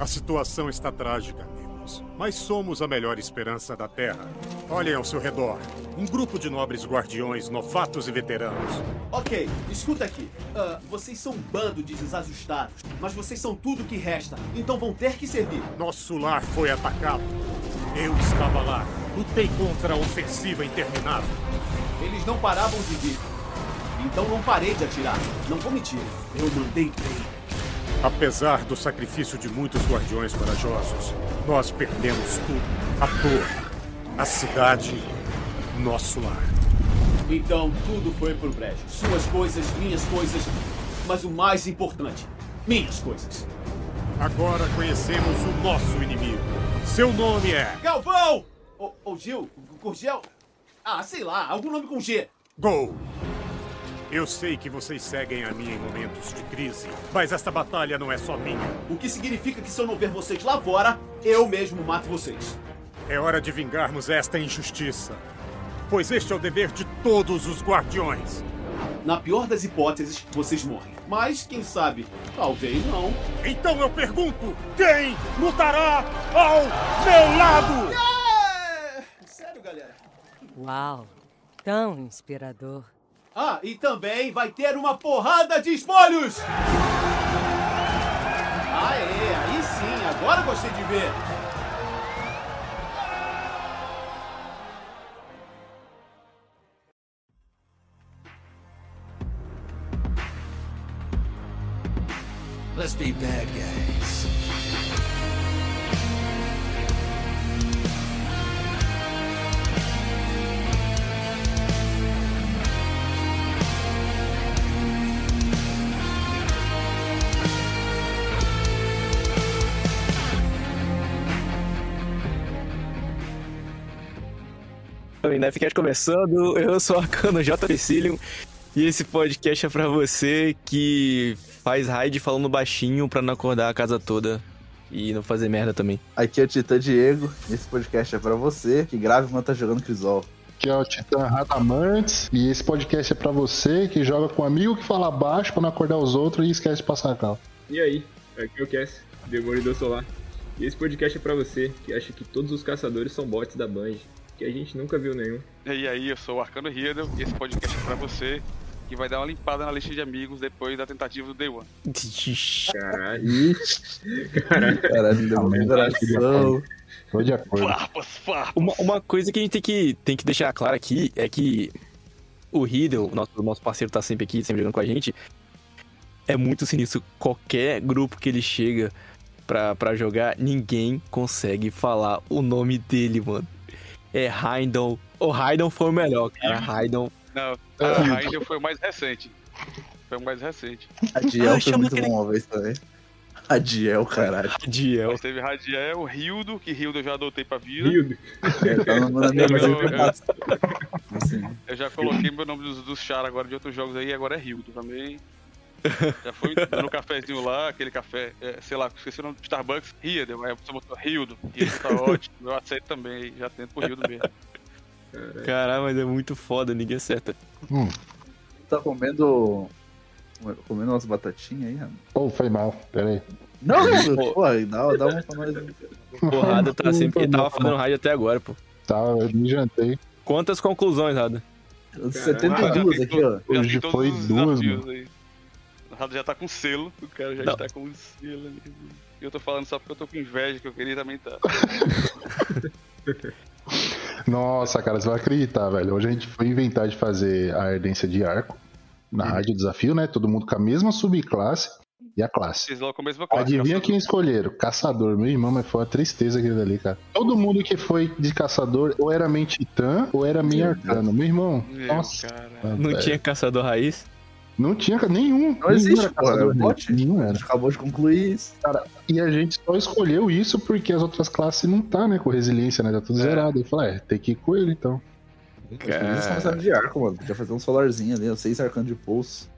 A situação está trágica, amigos. Mas somos a melhor esperança da Terra. Olhem ao seu redor. Um grupo de nobres guardiões, novatos e veteranos. Ok, escuta aqui. Ah, vocês são um bando de desajustados, mas vocês são tudo que resta, então vão ter que servir. Nosso lar foi atacado. Eu estava lá. Lutei contra a ofensiva interminável. Eles não paravam de vir. Então não parei de atirar. Não vou mentir. Eu mandei bem. Apesar do sacrifício de muitos guardiões corajosos, nós perdemos tudo. A torre, a cidade, nosso lar. Então tudo foi pro brejo. Suas coisas, minhas coisas, mas o mais importante, minhas coisas. Agora conhecemos o nosso inimigo. Seu nome é Galvão! Ô, ô Gil? Ah, sei lá, algum nome com G. Gol. Eu sei que vocês seguem a mim em momentos de crise, mas esta batalha não é só minha. O que significa que se eu não ver vocês lá fora, eu mesmo mato vocês. É hora de vingarmos esta injustiça. Pois este é o dever de todos os guardiões. Na pior das hipóteses, vocês morrem. Mas, quem sabe, talvez não. Então eu pergunto: quem lutará ao meu lado? É! Sério, galera? Uau, tão inspirador. Ah, e também vai ter uma porrada de espolhos! Aê, aí sim, agora gostei de ver. Let's be bad guys. O Nefcast começando, eu sou o Arcano J. Pecilium e esse podcast é pra você que faz raid falando baixinho pra não acordar a casa toda e não fazer merda também. Aqui é o Titã Diego, esse podcast é pra você que grava enquanto tá jogando Crisol. Aqui é o Titã Radamantes e esse podcast é pra você que joga com um amigo que fala baixo pra não acordar os outros e esquece de passar a cal. E aí, aqui é o Cass, Demolidor Solar. E esse podcast é pra você que acha que todos os caçadores são bots da Band, que a gente nunca viu nenhum. E aí, eu sou o Arcano Riedel e esse podcast é pra você que vai dar uma limpada na lista de amigos depois da tentativa do Day One. Caralho. Caralho. Caralho, deu uma coração. Tô de acordo. Farpas, farpas. Uma, uma coisa que a gente tem que, tem que deixar claro aqui é que o Riddle, nosso, nosso parceiro tá sempre aqui, sempre jogando com a gente, é muito sinistro. Qualquer grupo que ele chega pra, pra jogar, ninguém consegue falar o nome dele, mano. É Heindel. O Heindel foi o melhor, cara. Heindel. Não, a Ranger foi o mais recente. Foi o mais recente. A Diel Ah, foi muito aquele- bom uma vez também. A Diel, caralho. Diel. Mas teve Radiel, Hildo, que Hildo eu já adotei pra vida. Hildo. É, tá no minha Eu- eu-. Assim, Eu já coloquei meu nome dos, dos char agora de outros jogos aí, agora é Hildo também. Já foi no cafezinho lá, aquele café, é, sei lá, esqueci o nome do Starbucks, Riedel, aí a pessoa botou Hildo. Hildo tá ótimo, eu aceito também, já tento pro Hildo mesmo. Caralho, mas é muito foda, ninguém acerta. tá comendo. Comendo umas batatinhas aí, mano. Pô, foi mal, pera aí. Não, não, pô, dá, dá uma pra nós. Porrada tá sempre. Ele tava fazendo raid até agora, pô. Tá, eu me jantei. Quantas conclusões, Rada? 72 aqui, ó. Hoje foi duas, desafios aí. O Rado já tá com selo, o cara já Não. está com selo ali. E eu tô falando só porque eu tô com inveja, que eu queria também tá. Nossa, cara, você vai acreditar, velho. Hoje a gente foi inventar de fazer a ardência de arco na rádio desafio, né? Todo mundo com a mesma subclasse e a classe. Vocês logo com a mesma classe. Adivinha caçador. quem escolheram? Caçador, meu irmão, mas foi uma tristeza aquele dali, cara. Todo mundo que foi de caçador ou era main titã ou era main arcano. Meu irmão, Meu, nossa. cara. Não velho. tinha caçador raiz? Não tinha nenhum. Não nenhum existe, era pô, é caçador bot. raiz. Nenhum A era. gente acabou de concluir isso. E a gente só escolheu isso porque as outras classes não tá, né? Com resiliência, né? Tá tudo É. zerado. Eu falei, é, tem que ir com ele então. Eles começaram de arco, mano. Podia fazer um solarzinho ali, seis arcanos de pulso.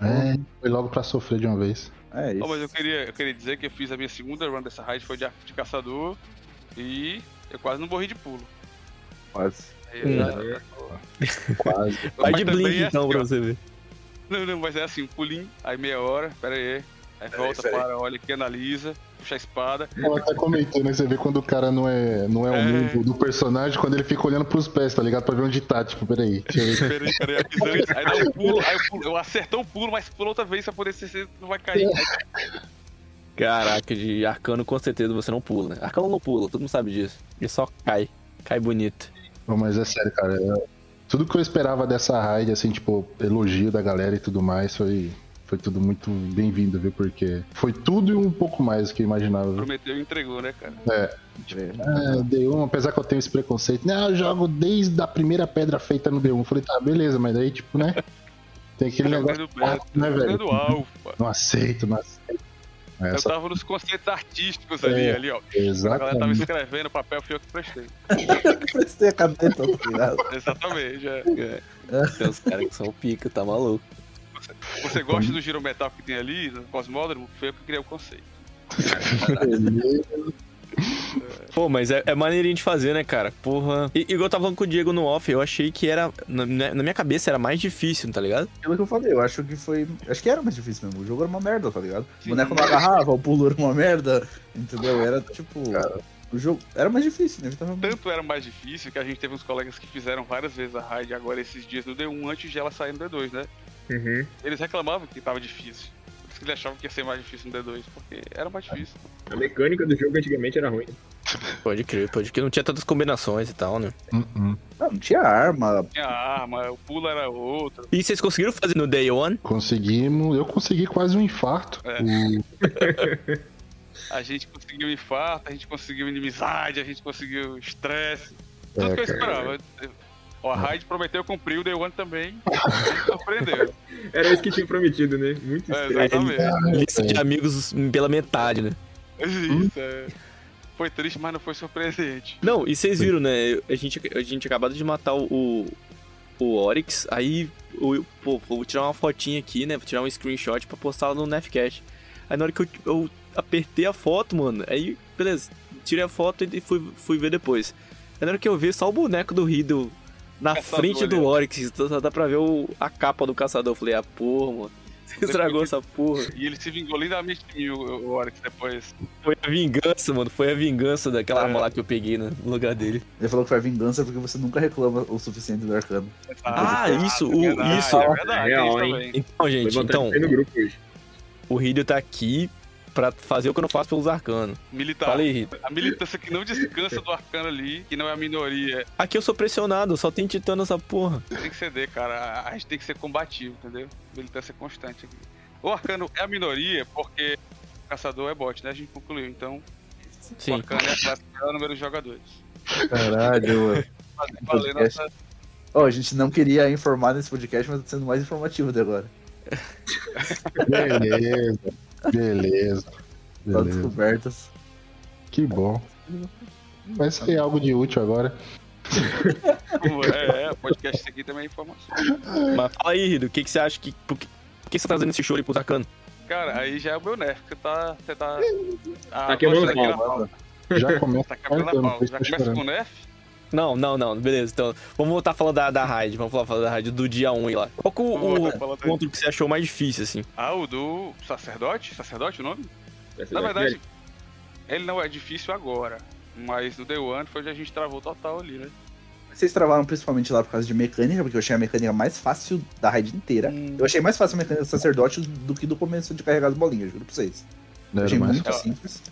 É, foi logo pra sofrer de uma vez. É isso. Oh, mas eu queria, eu queria dizer que eu fiz a minha segunda run dessa raid, foi de arco de caçador. E eu quase não morri de pulo. Quase. Aí, Hum. já- Quase. Vai de blink é então assim, pra você ver. Não, não, mas é assim, um pulinho, aí meia hora, pera aí. Aí volta, pera aí. para, olha aqui, analisa. puxa a espada. Eu até comentei, né? Você vê quando o cara não é, não é o É. mundo do personagem, quando ele fica olhando pros pés, tá ligado? Pra ver onde tá. Tipo, peraí. Deixa eu ver. Peraí, peraí, avisando. Aí dá um pulo, aí eu, pulo, eu acertou um pulo, mas pula outra vez pra poder ser, você não vai cair. Aí, Caraca, de arcano com certeza você não pula, né? Arcano não pula, todo mundo sabe disso. Ele só cai. Cai bonito. Não, mas é sério, cara. eu- Tudo que eu esperava dessa raid, assim, tipo, elogio da galera e tudo mais, foi, foi tudo muito bem-vindo, viu? Porque foi tudo e um pouco mais do que eu imaginava, viu? prometeu e entregou, né, cara? É, é, D1, apesar que eu tenho esse preconceito, não, eu jogo desde a primeira pedra feita no D1. Eu falei, tá, beleza, mas daí, tipo, né? Tem aquele negócio, Jogando beta, né, velho? jogando alfa. Não aceito, não aceito. Eu Essa, tava nos conceitos artísticos ali, É, ali, ó. A galera tava exatamente. escrevendo o papel, fui eu que prestei. Prestei a caneta, tá ligado? Exatamente, é. Tem uns caras que são pica, tá maluco. Você gosta do giro metal que tem ali, no Cosmódromo? Foi eu que criei o conceito. Pô, mas é, é maneirinho de fazer, né, cara? Porra. E, igual eu tava falando com o Diego no off, eu achei que era. Na, na minha cabeça era mais difícil, tá ligado? Aquilo que eu falei, eu acho que foi. Acho que era mais difícil mesmo. O jogo era uma merda, tá ligado? O boneco não agarrava, o pulo era uma merda, entendeu? Era tipo. O jogo era mais difícil, inevitavelmente. Tanto era mais difícil que a gente teve uns colegas que fizeram várias vezes a raid agora esses dias no D1 antes de ela sair no D2, né? Uhum. Eles reclamavam que tava difícil. Que eles achavam que ia ser mais difícil no D2, porque era mais difícil. A mecânica do jogo antigamente era ruim. Pode crer, pode crer. Não tinha tantas combinações e tal, né? Hum, hum. Não, não tinha arma. Tinha arma, o pulo era outro. E vocês conseguiram fazer no Day One? Conseguimos, eu consegui quase um infarto. É. O- A gente conseguiu infarto, a gente conseguiu inimizade, a gente conseguiu estresse. Tudo É, que eu cara. Ó, a raid prometeu cumprir, o Day One também. Surpreendeu. Era isso que tinha prometido, né? Muito É, estranho. exatamente. Lista de amigos pela metade, né? Isso, é. Foi triste, mas não foi surpreendente. Não, e vocês viram, né? A gente, a gente acabado de matar o, o Oryx, aí, o, pô, vou tirar uma fotinha aqui, né? Vou tirar um screenshot pra postar lá no Nefcast. Aí na hora que eu, eu apertei a foto, mano, aí, beleza, tirei a foto e fui, fui ver depois. Aí na hora que eu vi, só o boneco do Riddle na Caçador frente do ali, ó. Oryx, só dá pra ver o, a capa do caçador. Eu falei, ah, porra, mano, você estragou essa porra. E ele se vingou lindamente de mim, o, o Oryx, depois. Foi a vingança, mano, foi a vingança daquela É. arma lá que eu peguei né, no lugar dele. Ele falou que foi a vingança porque você nunca reclama o suficiente do arcano. Ah, isso, o- verdade, isso. É verdade, Real, isso hein? Então, gente, então, de sair no grupo hoje. o Riddle tá aqui pra fazer o que eu não faço pelos arcanos. Militar. Fala aí, Riddle. A militância que não descansa do arcano ali, que não é a minoria, Aqui eu sou pressionado, só tem titã nessa porra. tem que ceder, cara. A- gente tem que ser combativo, entendeu? Militância constante aqui. O arcano é a minoria porque o caçador é bot, né? A gente concluiu. Então, o Sim. arcano é a classe que maior número de jogadores. Caralho, mano. Fazer valer Podcast. nossa. Ó, a gente não queria informar nesse podcast, mas tá sendo mais informativo até agora. Beleza, beleza. Beleza. descobertas. Que bom. Vai ser algo de útil agora. É, é, podcast aqui também é informação. Mas fala aí, Riddle, o que, que você acha que. Por que, por que você tá fazendo esse show aí pros arcanos? Cara, aí já é o meu nerf. Você tá. Você tá. Ah, Tá queimando você pau. Já começa Tá quebrando a marcando, pau. Já que começa com o nerf? Não, não, não, beleza. Então, vamos voltar a falar da, da raid. Vamos falar, falar da raid do dia 1 aí lá. Qual que o, ponto que você achou mais difícil, assim? Ah, o do sacerdote? Sacerdote o nome? Na verdade, ele não é difícil agora. Mas no Day One foi onde a gente travou total ali, né? Vocês travaram principalmente lá por causa de mecânica, porque eu achei a mecânica mais fácil da raid inteira. Hum. Eu achei mais fácil a mecânica do sacerdote do que do começo de carregar as bolinhas, juro pra vocês. Não, achei mais muito simples.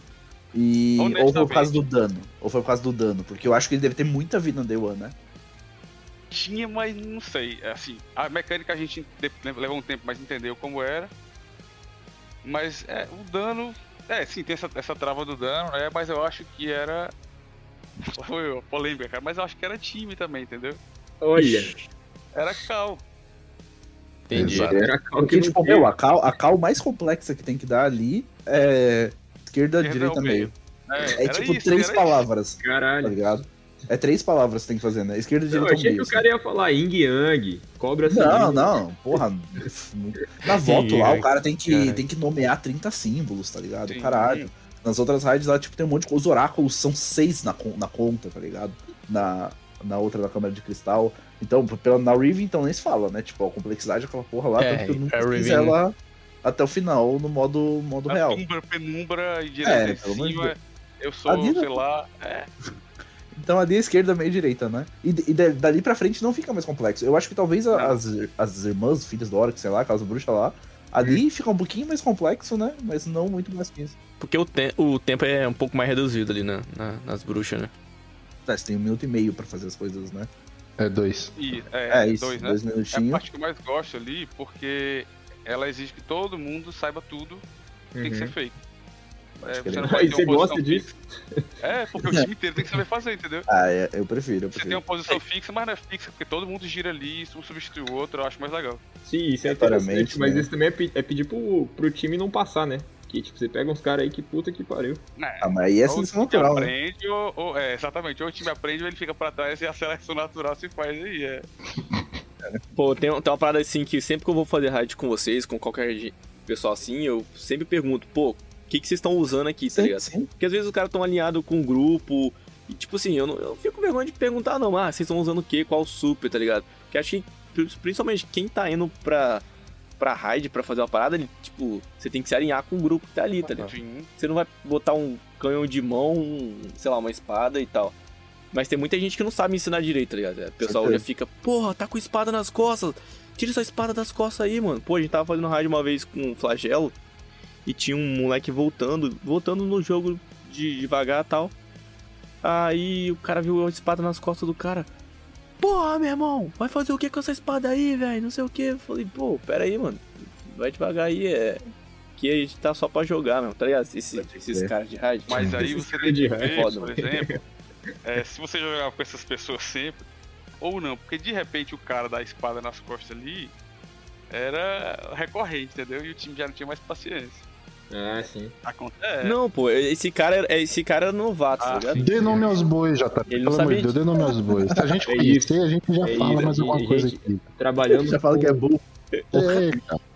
E. Ou foi por causa do dano. Ou foi por causa do dano. Porque eu acho que ele deve ter muita vida no Day One, né? Tinha, mas não sei. É Assim, a mecânica a gente levou um tempo, mas entendeu como era. Mas é, o dano. É, sim, tem essa, essa trava do dano, né? Mas eu acho que era. Foi uma polêmica, cara. Mas eu acho que era time também, entendeu? Olha, Era cal. Entendi. Exato. era calma que Porque, não tipo, meu, a cal, a cal mais complexa que tem que dar ali é esquerda, Esquerda direita, ao meio. meio. É, É tipo isso, três palavras, tá Caralho. ligado? É três palavras que tem que fazer, né? Esquerda, Eu direita, achei meio. que o cara ia falar Ying Yang, cobra Não, não, porra. Na voto lá, o cara tem que, Caralho. tem que nomear 30 símbolos, tá ligado? Sim. Caralho. Nas outras raids lá, tipo, tem um monte de coisa. Os oráculos são seis na, na conta, tá ligado? Na, na outra da câmera de cristal. Então, pela, na Riven, então nem se fala, né? Tipo, a complexidade daquela porra lá, É, tanto que eu nunca a fiz Riven- ela até o final no modo, modo A real. Penumbra, penumbra e É, direita pelo em amor de cima. Eu sou, Ali não- sei lá. É, Então ali a esquerda, meio direita, né? E, e da- dali pra frente não fica mais complexo. Eu acho que talvez Não. as, as irmãs, filhas do Orc, sei lá, aquelas bruxas lá, ali fica um pouquinho mais complexo, né? Mas não muito mais que isso. Porque o, te- o tempo é um pouco mais reduzido ali na, na- nas bruxas, né? Tá, você tem um minuto e meio pra fazer as coisas, né? É dois. e, é, É, isso, dois, né? dois É a minutinhos. parte que eu mais gosto ali, porque ela exige que todo mundo saiba tudo que tem que ser Uhum. feito. É, você não ter você gosta posição disso? fixa. É, porque o time inteiro tem que saber fazer, entendeu? Ah, é, eu prefiro, eu Você tem prefiro. uma posição fixa, mas não é fixa, porque todo mundo gira ali, um substitui o outro, eu acho mais legal. Sim, isso é interessante, mas né? isso também é, pe- é pedir pro, pro time não passar, né? Que tipo, você pega uns caras aí que puta que pariu. É, Ah, mas aí é ou o seleção time natural, né? aprende, ou, ou- é, exatamente, ou o time aprende ou ele fica pra trás e a seleção natural se faz aí. É. Pô, tem, tem uma parada assim que sempre que eu vou fazer raid com vocês, com qualquer pessoal assim, eu sempre pergunto, pô, o que, que vocês estão usando aqui, tá Sim, ligado? sim. Porque às vezes os caras estão alinhados com um grupo. E tipo assim, eu não eu fico com vergonha de perguntar, não. Ah, vocês estão usando o quê? Qual super, tá ligado? Porque acho que, pri- principalmente, quem tá indo pra, pra raid pra fazer uma parada, ele, tipo, você tem que se alinhar com o grupo que tá ali, tá ligado? Você não vai botar um canhão de mão, um, sei lá, uma espada e tal. Mas tem muita gente que não sabe ensinar direito, tá ligado? O pessoal Certeza. já fica, porra, tá com espada nas costas. Tira essa espada das costas aí, mano. Pô, a gente tava fazendo raid uma vez com um flagelo e tinha um moleque voltando, voltando no jogo de devagar e tal. Aí o cara viu a espada nas costas do cara. Porra, meu irmão, vai fazer o que com essa espada aí, velho? Não sei o que. Eu falei, pô, pera aí, mano. Vai devagar aí, é. Que a gente tá só pra jogar, meu, tá ligado? Esse- esses caras de raid. mas aí você tem de que ver, foda, por exemplo, é, se você jogar com essas pessoas sempre, ou não, porque de repente o cara da espada nas costas ali era recorrente, entendeu? E o time já não tinha mais paciência. Ah, sim. Acontece. Não, pô, esse cara, era- esse cara era novato, Ah, tá ligado? Dê nome aos bois, já tá. Ele não Pelo amor sabia de Deus, dê nome aos bois. Se a gente É conhecer, isso. a gente já É fala isso, mais alguma coisa aqui. Trabalhando Já fala que é burro. É,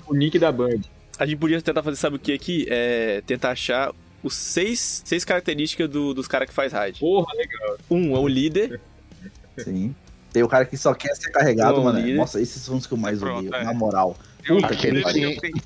o nick da Band. A gente podia tentar fazer, sabe o que aqui? É tentar achar os seis, seis características do- dos caras que faz raid. Porra, legal. Um é o líder, Sim. Tem o cara que só quer ser carregado, Não, mano. líder. Nossa, esses são os que eu mais Pronto, odeio, é. na moral. Eu- Puta Aquele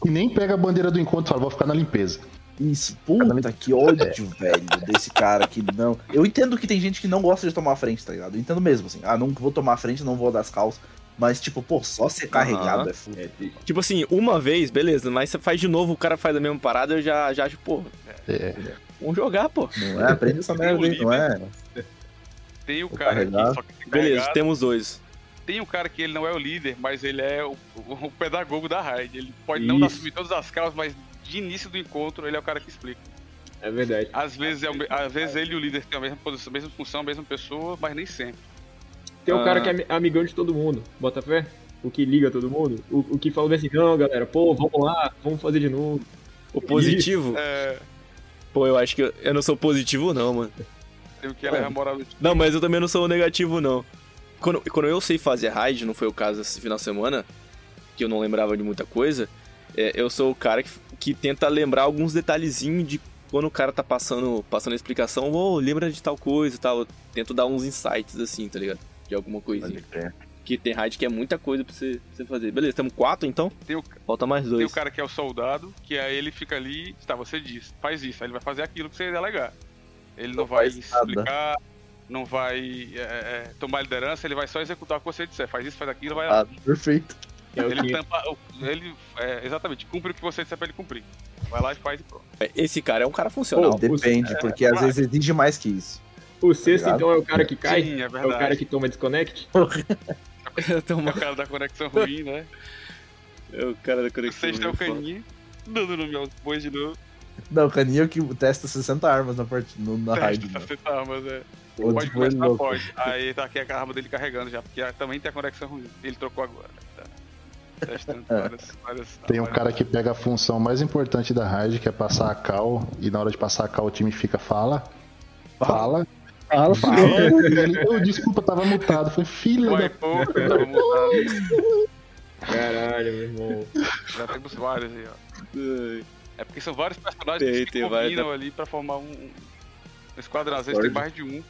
que nem pega a bandeira do encontro e fala, vou ficar na limpeza. Isso, puta que ódio, velho, desse cara que não. Eu entendo que tem gente que não gosta de tomar a frente, tá ligado? Eu entendo mesmo, assim. Ah, não vou tomar a frente, não vou dar as calças. Mas, tipo, pô, só ser carregado Aham. é foda. É, triste. tipo assim, uma vez, beleza, mas você faz de novo, o cara faz a mesma parada, eu já, já acho, pô, É. vamos jogar, pô. Não é? Aprende essa merda aí, não é? Tem o cara que só ser Beleza, temos dois. Tem o cara que ele não é o líder, mas ele é o, o pedagogo da raid. Ele pode não Isso. assumir todas as causas, mas de início do encontro ele é o cara que explica. É verdade. Às vezes, é às vezes ele e o líder têm a mesma posição, a mesma função, a mesma pessoa, mas nem sempre. Tem o Ah. cara que é ami- amigão de todo mundo, bota fé? O que liga todo mundo. O, o que fala bem assim, não, galera, pô, vamos lá, vamos fazer de novo. O positivo, É, pô, eu acho que eu, eu não sou positivo não, mano. tem o que é moral Não, mas eu também não sou negativo, não. Quando, quando eu sei fazer raid, não foi o caso esse final de semana, que eu não lembrava de muita coisa, é, eu sou o cara que, que tenta lembrar alguns detalhezinhos de quando o cara tá passando, passando a explicação, ô, lembra de tal coisa e tal. Eu tento dar uns insights, assim, tá ligado? De alguma coisinha. Que tem raid que é muita coisa pra você, pra você fazer. Beleza, temos quatro então? Tem o, Falta mais tem dois. o cara que é o soldado, que aí ele fica ali, tá, você diz, faz isso, aí ele vai fazer aquilo que você delegar. Ele não, Não vai nada. explicar, não vai é, é, tomar liderança, ele vai só executar o que você disser. Faz isso, faz aquilo, vai lá. Ah, perfeito. É o Ele tampa, ele, é, exatamente, cumpre o que você disser pra ele cumprir. Vai lá e faz e pronto. Esse cara é um cara funcional. Pô, Depende, é, porque às vezes exige mais que isso. O sexto, ligado? então, é o cara que cai? Sim, é é o cara que toma desconnect? Tem É uma- o cara da conexão ruim, né? é o cara da O conexão. sexto é o foda. caninha, dando nome aos bois de novo. Não, o caninho que testa 60 armas na, part... no, na raid. Testa, né? acertar armas, é. Ou Pode começar, louco. pode. Aí tá aqui a arma dele carregando já, porque também tem a conexão ruim. Ele trocou agora. Tá. Testando várias, várias. Tem um várias- cara que pega a função mais importante da raid, que é passar a cal, e na hora de passar a cal o time fica fala. Fala. Fala, Fala. E ele, "Ô, desculpa, tava mutado. Foi filho Vai, da. eu tava mutado. Caralho, meu irmão. Já temos vários aí, ó. É porque são vários personagens Tem, que tem se vários, combinam ali pra formar um, um esquadrão. Às vezes tem mais de um.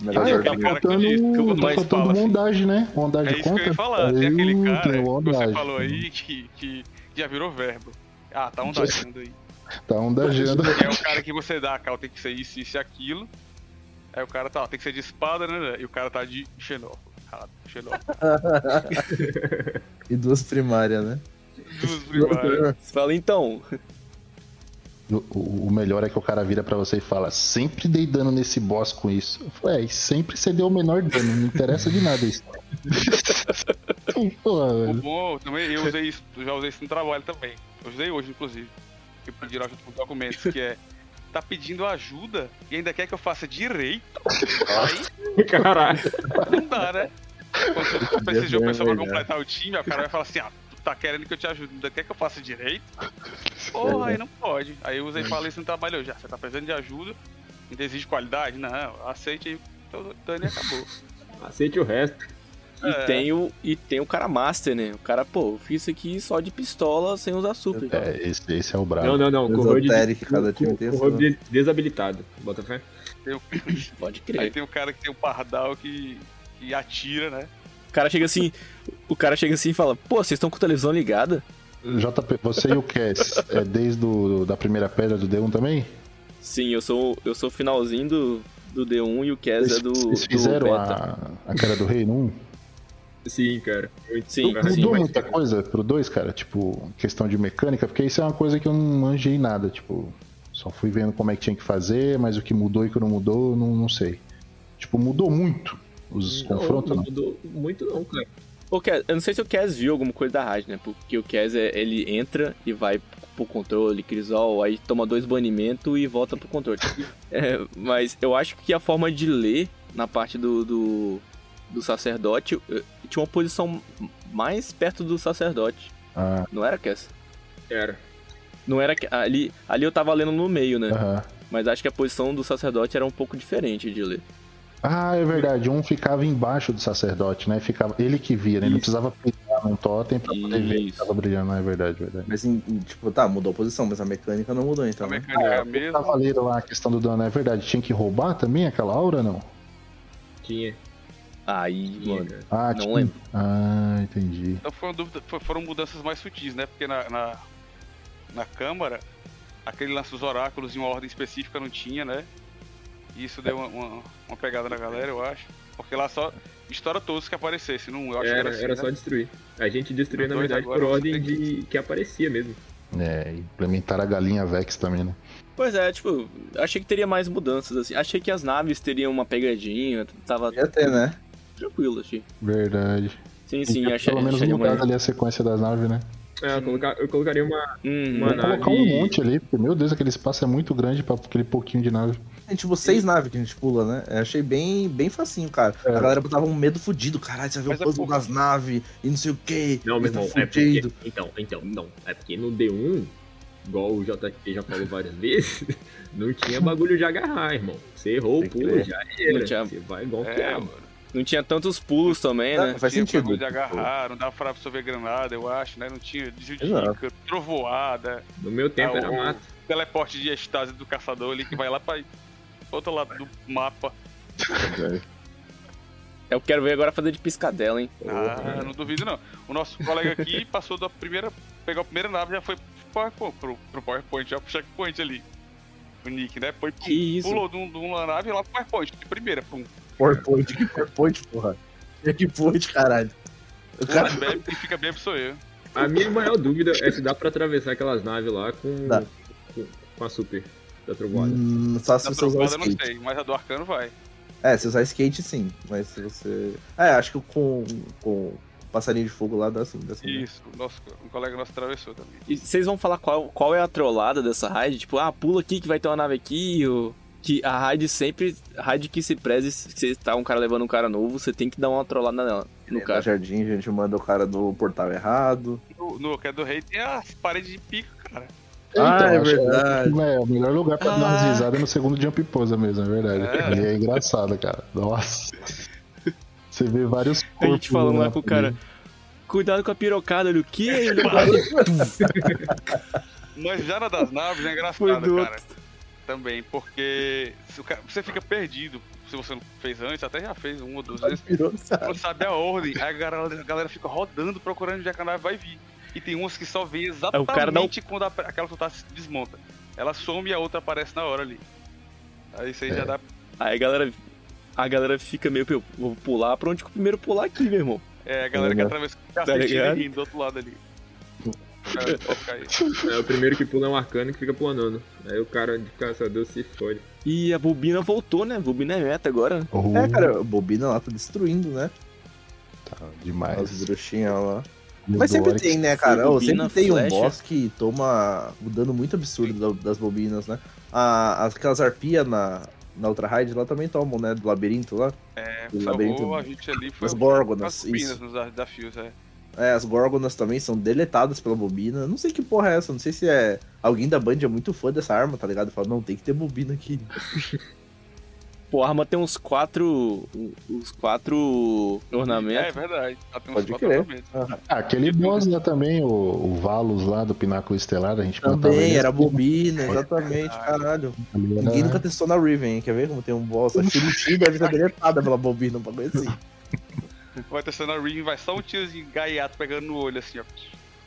Melhor Ah, é, tá faltando, que eu tá faltando fala, assim. bondagem, né? É Bondagem isso que eu ia falar. Tem aquele cara que você falou aí que, que já virou verbo. Ah, tá um da agenda aí. Tá um da agenda. É o cara que você dá, cara, tem que ser isso, isso e aquilo. Aí o cara tá, ó, tem que ser de espada, né? E o cara tá de xenófobo. Xenófobo. E duas primárias, né? Duas primárias. Você fala, então, O, o- melhor é que o cara vira pra você e fala: Sempre dei dano nesse boss com isso. Eu falei, é, e sempre você deu o menor dano, não interessa de nada isso. Pô, O bom, também, eu usei isso, eu já usei isso no trabalho também. Eu usei hoje, inclusive. Eu pedi lá junto com documentos, que é. Tá pedindo ajuda e ainda quer que eu faça direito? Aí Caralho. não dá, né? Quando você precisa de uma pessoa pra verdade. completar o time, o cara vai falar assim, ah, tu tá querendo que eu te ajude, ainda quer que eu faça direito? Porra, aí não pode. Aí eu usei e falei isso no trabalho, eu já, você tá precisando de ajuda, ainda exige qualidade? Não, aceite aí, o dano e acabou. Aceite o resto. E, É. tem o, e tem o cara master, né? O cara, pô, eu fiz isso aqui só de pistola sem usar super. É, esse, esse é o brabo. Não, não, não. Com road, Esotérico, cada time tem road desabilitado. Bota fé. Tem o- Pode Aí crer. tem o cara que tem o pardal que, que atira, né? O cara chega assim, o cara chega assim e fala, pô, vocês estão com a televisão ligada? JP, você e o Cass, é desde o, da primeira pedra do D1 também? Sim, eu sou eu sou o finalzinho do, do D1 e o Kes é do, Vocês do fizeram beta. a, a cara do Reino 1? Sim, cara. Sim, sim, Mudou mas- muita coisa pro 2, cara? Tipo, questão de mecânica? Porque isso é uma coisa que eu não manjei nada, tipo... Só fui vendo como é que tinha que fazer, mas o que mudou e o que não mudou, não, não sei. Tipo, mudou muito os Não, confrontos, não não? mudou muito não, cara. O Kes, eu não sei se o Kes viu alguma coisa da rádio, né? Porque o Kes, é, ele entra e vai pro controle, Crisol, aí toma dois banimentos e volta pro controle. É, mas eu acho que a forma de ler na parte do, do, do sacerdote tinha uma posição mais perto do sacerdote. Ah, Não era, Kes? Era. Não era. Ali, ali eu tava lendo no meio, né? aham. Mas acho que a posição do sacerdote era um pouco diferente de ler. Ah, é verdade. Um ficava embaixo do sacerdote, né? Ficava ele que via, né? Ele não Isso. precisava pisar num totem pra poder ver que Isso. tava brilhando, não é verdade, verdade. Mas, em- em, tipo, tá, mudou a posição, mas a mecânica não mudou, então. A né? mecânica é a O mesma. cavaleiro lá, a questão do dano, é verdade. Tinha que roubar também aquela aura, não? Tinha. Aí, mano. Ah, Não tinha. lembro. Ah, entendi. Então foi uma dúvida- foram mudanças mais sutis, né? Porque na, na, na Câmara, aquele lance dos oráculos em uma ordem específica não tinha, né? E isso deu uma, uma, uma pegada na galera, eu acho. Porque lá só estoura todos que aparecessem. Não, eu acho que Era, era assim, era né? só destruir. A gente destruía, na verdade, por ordem tem que- de que aparecia mesmo. É, implementar a galinha Vex também, né? Pois é, tipo, achei que teria mais mudanças, assim. Achei que as naves teriam uma pegadinha, tava Ia ter, né? Tranquilo, achei. Verdade. Sim, sim, achei. Pelo menos mudar ali a sequência das naves, né? É, eu, colocar- eu colocaria uma. Hum, Uma nave- colocar um monte ali, porque, meu Deus, aquele espaço é muito grande pra aquele pouquinho de nave. Tem tipo seis naves que a gente pula, né? Eu achei bem, bem facinho, cara. É. A galera botava um medo fudido. Caralho, você vai ver o é puzzle das naves e não sei o que. Não, meu tá irmão, é fudido. porque. Então, então, não. É porque no D1, igual o JT já falou várias vezes, não tinha bagulho de agarrar, irmão. Você errou Tem o que pulo, ver. já era. Tinha- Você vai igual que É, é, mano. Não tinha tantos pulos também, Não, né? faz tinha sentido. de agarrar, não dava pra absorver granada, eu acho, né? Não tinha desvio de Exato. dica, trovoada, No meu tempo Ah, era o- mato. teleporte de estase do caçador ali que vai lá pra outro lado do mapa. Eu quero ver agora fazer de piscadela, hein? Ah, não duvido não. O nosso colega aqui passou da primeira. Pegou a primeira nave já foi pro PowerPoint, pro, pro PowerPoint, já pro checkpoint ali. O Nick, né? Foi, pum, Que isso? pulou de, um- de uma nave lá pro PowerPoint, de primeira, pum. PowerPoint, que PowerPoint, porra. Que point, caralho. O cara. cara bebe, quem fica bebe sou eu. A minha maior dúvida é se dá pra atravessar aquelas naves lá com, Dá. com, com a super da trovoada. Hum, só se Da você usar o trocada eu não skate. sei, mas a do arcano vai. É, se usar skate, sim. Mas se você. É, acho que com, com o passarinho de fogo lá dá sim. Dá sim né? Isso, o nosso, um colega nosso atravessou também. E vocês vão falar qual, qual é a trollada dessa raid? Tipo, ah, pula aqui que vai ter uma nave aqui, ou... Que a raid sempre... Raid que se preze, se você tá um cara levando um cara novo, você tem que dar uma trollada nela, no No cara. jardim, a gente manda o cara do portal errado. No, no que é do rei tem as paredes de pico, cara. Ah, é acho- verdade. É, o melhor lugar pra dar Ah. umas risadas é no segundo jump pose mesmo, é verdade. É. E é engraçado, cara. Nossa. Você vê vários A gente falando lá com o cara, cuidado com a pirocada, olha o quê? Ele Mas já na das naves é engraçado, do cara. Também, porque você fica perdido. Se você não fez antes, até já fez uma ou duas vezes. Virou, Você não sabe a ordem, aí a galera, a galera fica rodando procurando onde é que a nave vai vir. E tem umas que só vem o exatamente um- quando a- aquela soltar se desmonta. Ela some e a outra aparece na hora ali. Aí isso aí É. já dá. Aí a galera, a galera fica meio, "Pô, vou pular pra onde que o primeiro pular aqui, meu irmão. É a galera que Uhum. atravessa o Tá cacete ligado? rindo do outro lado ali. É, o primeiro que pula é um arcano que fica planando. Aí o cara de caçador se fode. E a bobina voltou, né? A bobina é meta agora. né? Oh, É, cara, a bobina lá tá destruindo, né? tá As demais. bruxinhas lá. O Mas sempre tem, né, cara? bobina, sempre tem um flecha. boss que toma um dano muito absurdo da- das bobinas, né? A, as- aquelas arpias na, na Ultra Raid lá também tomam, né? Do labirinto lá. É, O salvou labirinto a gente ali foi das o- Górgonas, as ruínas isso. nos desafios, é. É, as Gorgonas também são deletadas pela bobina. Não sei que porra é essa. Não sei se é. Alguém da Band é muito fã dessa arma, tá ligado? Fala, não, tem que ter bobina aqui. Pô, a arma tem uns quatro. uns quatro É ornamentos. verdade. Ela tem uns Pode quatro crer. ornamentos. Ah, aquele boss lá também, o, o Valos lá do Pináculo Estelar, a gente Também, era assim, bobina, exatamente, caralho. Ninguém nunca testou na Riven, hein? Quer ver como tem um boss? A Shurichi deve ser deletada pela bobina, um bagulho assim. Vai testando a Ring, vai só um tiozinho gaiato pegando no olho assim, ó.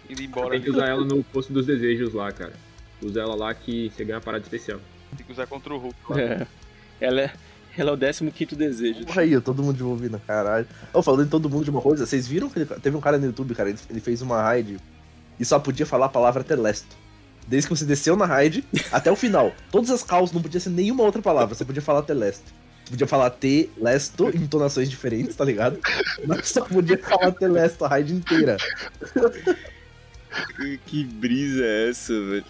Indo embora. Tem que usar ela no posto dos desejos lá, cara. Usa ela lá que você ganha uma parada especial. Tem que usar contra o Hulk. lá. É. Ela é, ela é o 15 desejo. Porra aí, ó, todo mundo de bobina, caralho. Ô, falando em todo mundo de uma coisa, vocês viram que ele- teve um cara no YouTube, cara, ele, ele fez uma raid e só podia falar a palavra telesto. Desde que você desceu na raid até o final. Todas as calls não podia ser nenhuma outra palavra, você podia falar telesto. Podia falar telesto em entonações diferentes, tá ligado? Mas só podia falar telesto a raid inteira. Que brisa é essa, velho?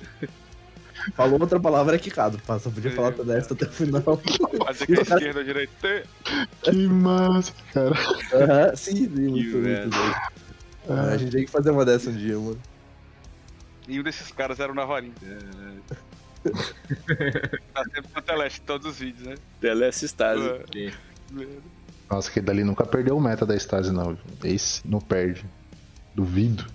Falou outra palavra é quicado, pá, só podia falar telesto até o final. Fazer que é esquerda ou direita. Que massa, cara. Aham, sim, sim, muito, muito doido. Ah, A gente tem que fazer uma dessa um dia, mano. E um desses caras era o Navarinho. Tá sempre com o Teleste em todos os vídeos, né? Teleste Stasi. É. Nossa, que dali nunca perdeu o meta da Stasi, não. Esse não perde. Duvido.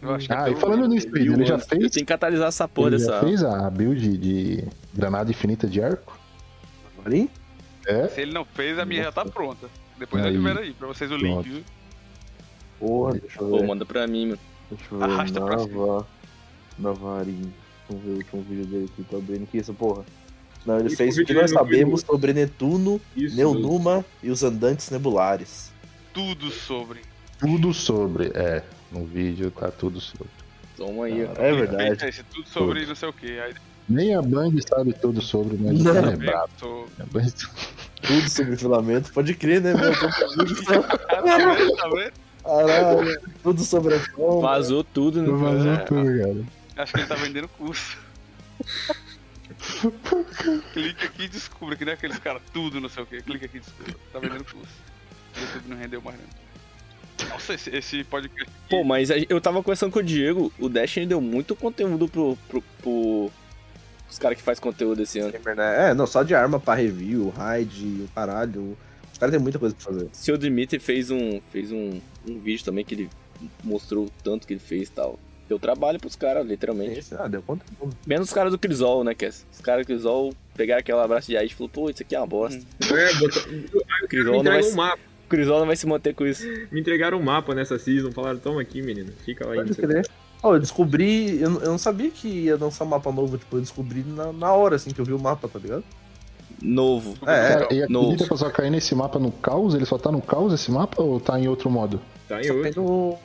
Eu acho que Ah, e falando nisso, E ele já fez, tenho que catalisar essa porra ele dessa já fez a build de granada infinita de arco? Ali? É? Se ele não fez, a minha já tá pronta. Depois Aí. eu libero aí pra vocês o link, viu? Porra, deixa eu Pô, ver. manda pra mim, mano. Deixa eu ver. Arrasta pra Nava. Navarinho. Vamos ver o último vídeo dele aqui. Tá doendo que isso, porra. Não, ele Esse fez o que nós não sabemos sobre Netuno, Isso. Neonuma e os andantes nebulares. Tudo sobre. Tudo sobre. É, no vídeo tá tudo sobre. Toma aí, ó. É verdade. É, esse tudo sobre não sei o que. Aí Nem a Band sabe tudo sobre, mas Não. ele é brabo. sobre. A Band- Tudo sobre filamento. Pode crer, né, meu? Ah, tá? Tá? Caralho. Tudo sobre a fome. Vazou tudo, né? Vazou É. tudo, cara. Acho que ele tá vendendo curso. Clique aqui e descubra que é aqueles caras tudo não sei o que. Clique aqui e descubra. Tá vendendo curso. O YouTube não rendeu mais não. Nossa, esse, esse podcast. Pô, mas eu tava conversando com o Diego, o Destiny deu muito conteúdo pro, pro, pro- os caras que faz conteúdo esse ano. É, não, só de arma pra review, raid, o caralho. Os caras têm muita coisa pra fazer. O seu Dimitri fez um, fez um, um vídeo também que ele mostrou o tanto que ele fez e tal. Deu trabalho pros caras, literalmente. Esse, ah, deu conta. Menos os caras do Crisol, né, Cass? Os caras do Crisol pegaram aquela abraço de ice e falou, pô, isso aqui é uma bosta. É, botou... O Crisol não, vai, um mapa. o Crisol não vai se manter com isso. Me entregaram um mapa nessa season. Falaram, toma aqui, menino. Fica lá Pode aí. crer. Ó, eu descobri. Eu, eu não sabia que ia lançar mapa novo, tipo, eu descobri na, na hora, assim, que eu vi o mapa, tá ligado? Novo. É, Cara, e novo. acredita que eu só caí nesse mapa no caos? Ele só tá no caos esse mapa ou tá em outro modo? Tá em Só outro. no.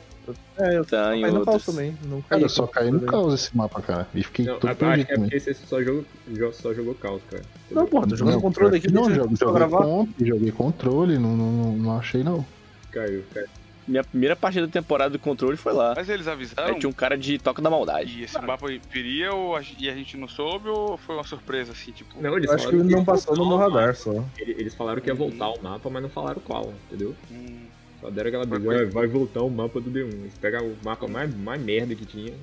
É, eu Tá em caí no caos outros. também. Não Cara, caí eu só caí no caos esse mapa, cara. E fiquei Não, todo acho perdido que é também. porque você só jogou, jo- só jogou caos, cara. Não, porra, tô jogando Não, controle aqui, Não, desde joguei, que eu joguei gravar. comp, joguei controle, não, não, não, não achei não. Caiu, caiu. Minha primeira partida da temporada do controle foi lá. Mas eles avisaram Aí tinha um cara de Toca da Maldade. e esse mapa viria ou a, e a gente não soube ou foi uma surpresa assim, tipo. Não, eles Eu acho que falaram não passou no meu o radar só. Ele- Eles falaram que ia voltar o mapa, mas não falaram qual, entendeu? hum, Só deram aquela briga, "Ué, vai voltar o mapa do D1. Eles pegaram o mapa mais, mais merda que tinha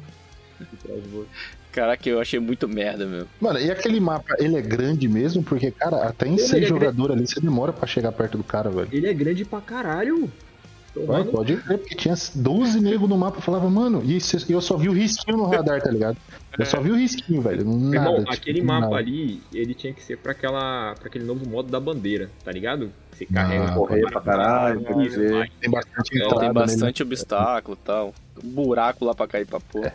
e traz o outro. Caraca, eu achei muito merda, meu. Mano, e aquele mapa, ele é grande mesmo? Porque, cara, até em Ele seis é jogadores ali, você demora pra chegar perto do cara, velho. Ele é grande pra caralho. Vai, pode crer, porque tinha 12 negros no mapa. Eu falava, mano, e cê- eu só vi o risquinho no radar, tá ligado? Eu só vi o risquinho, velho. Nada. Irmão, tipo, aquele mapa nada. ali, ele tinha que ser pra, aquela, pra aquele novo modo da bandeira, tá ligado? Você carrega Ah, correr pra caralho, Isso, ver. Tem bastante É, tem nele. bastante obstáculo e tal. Um buraco lá pra cair pra pôr.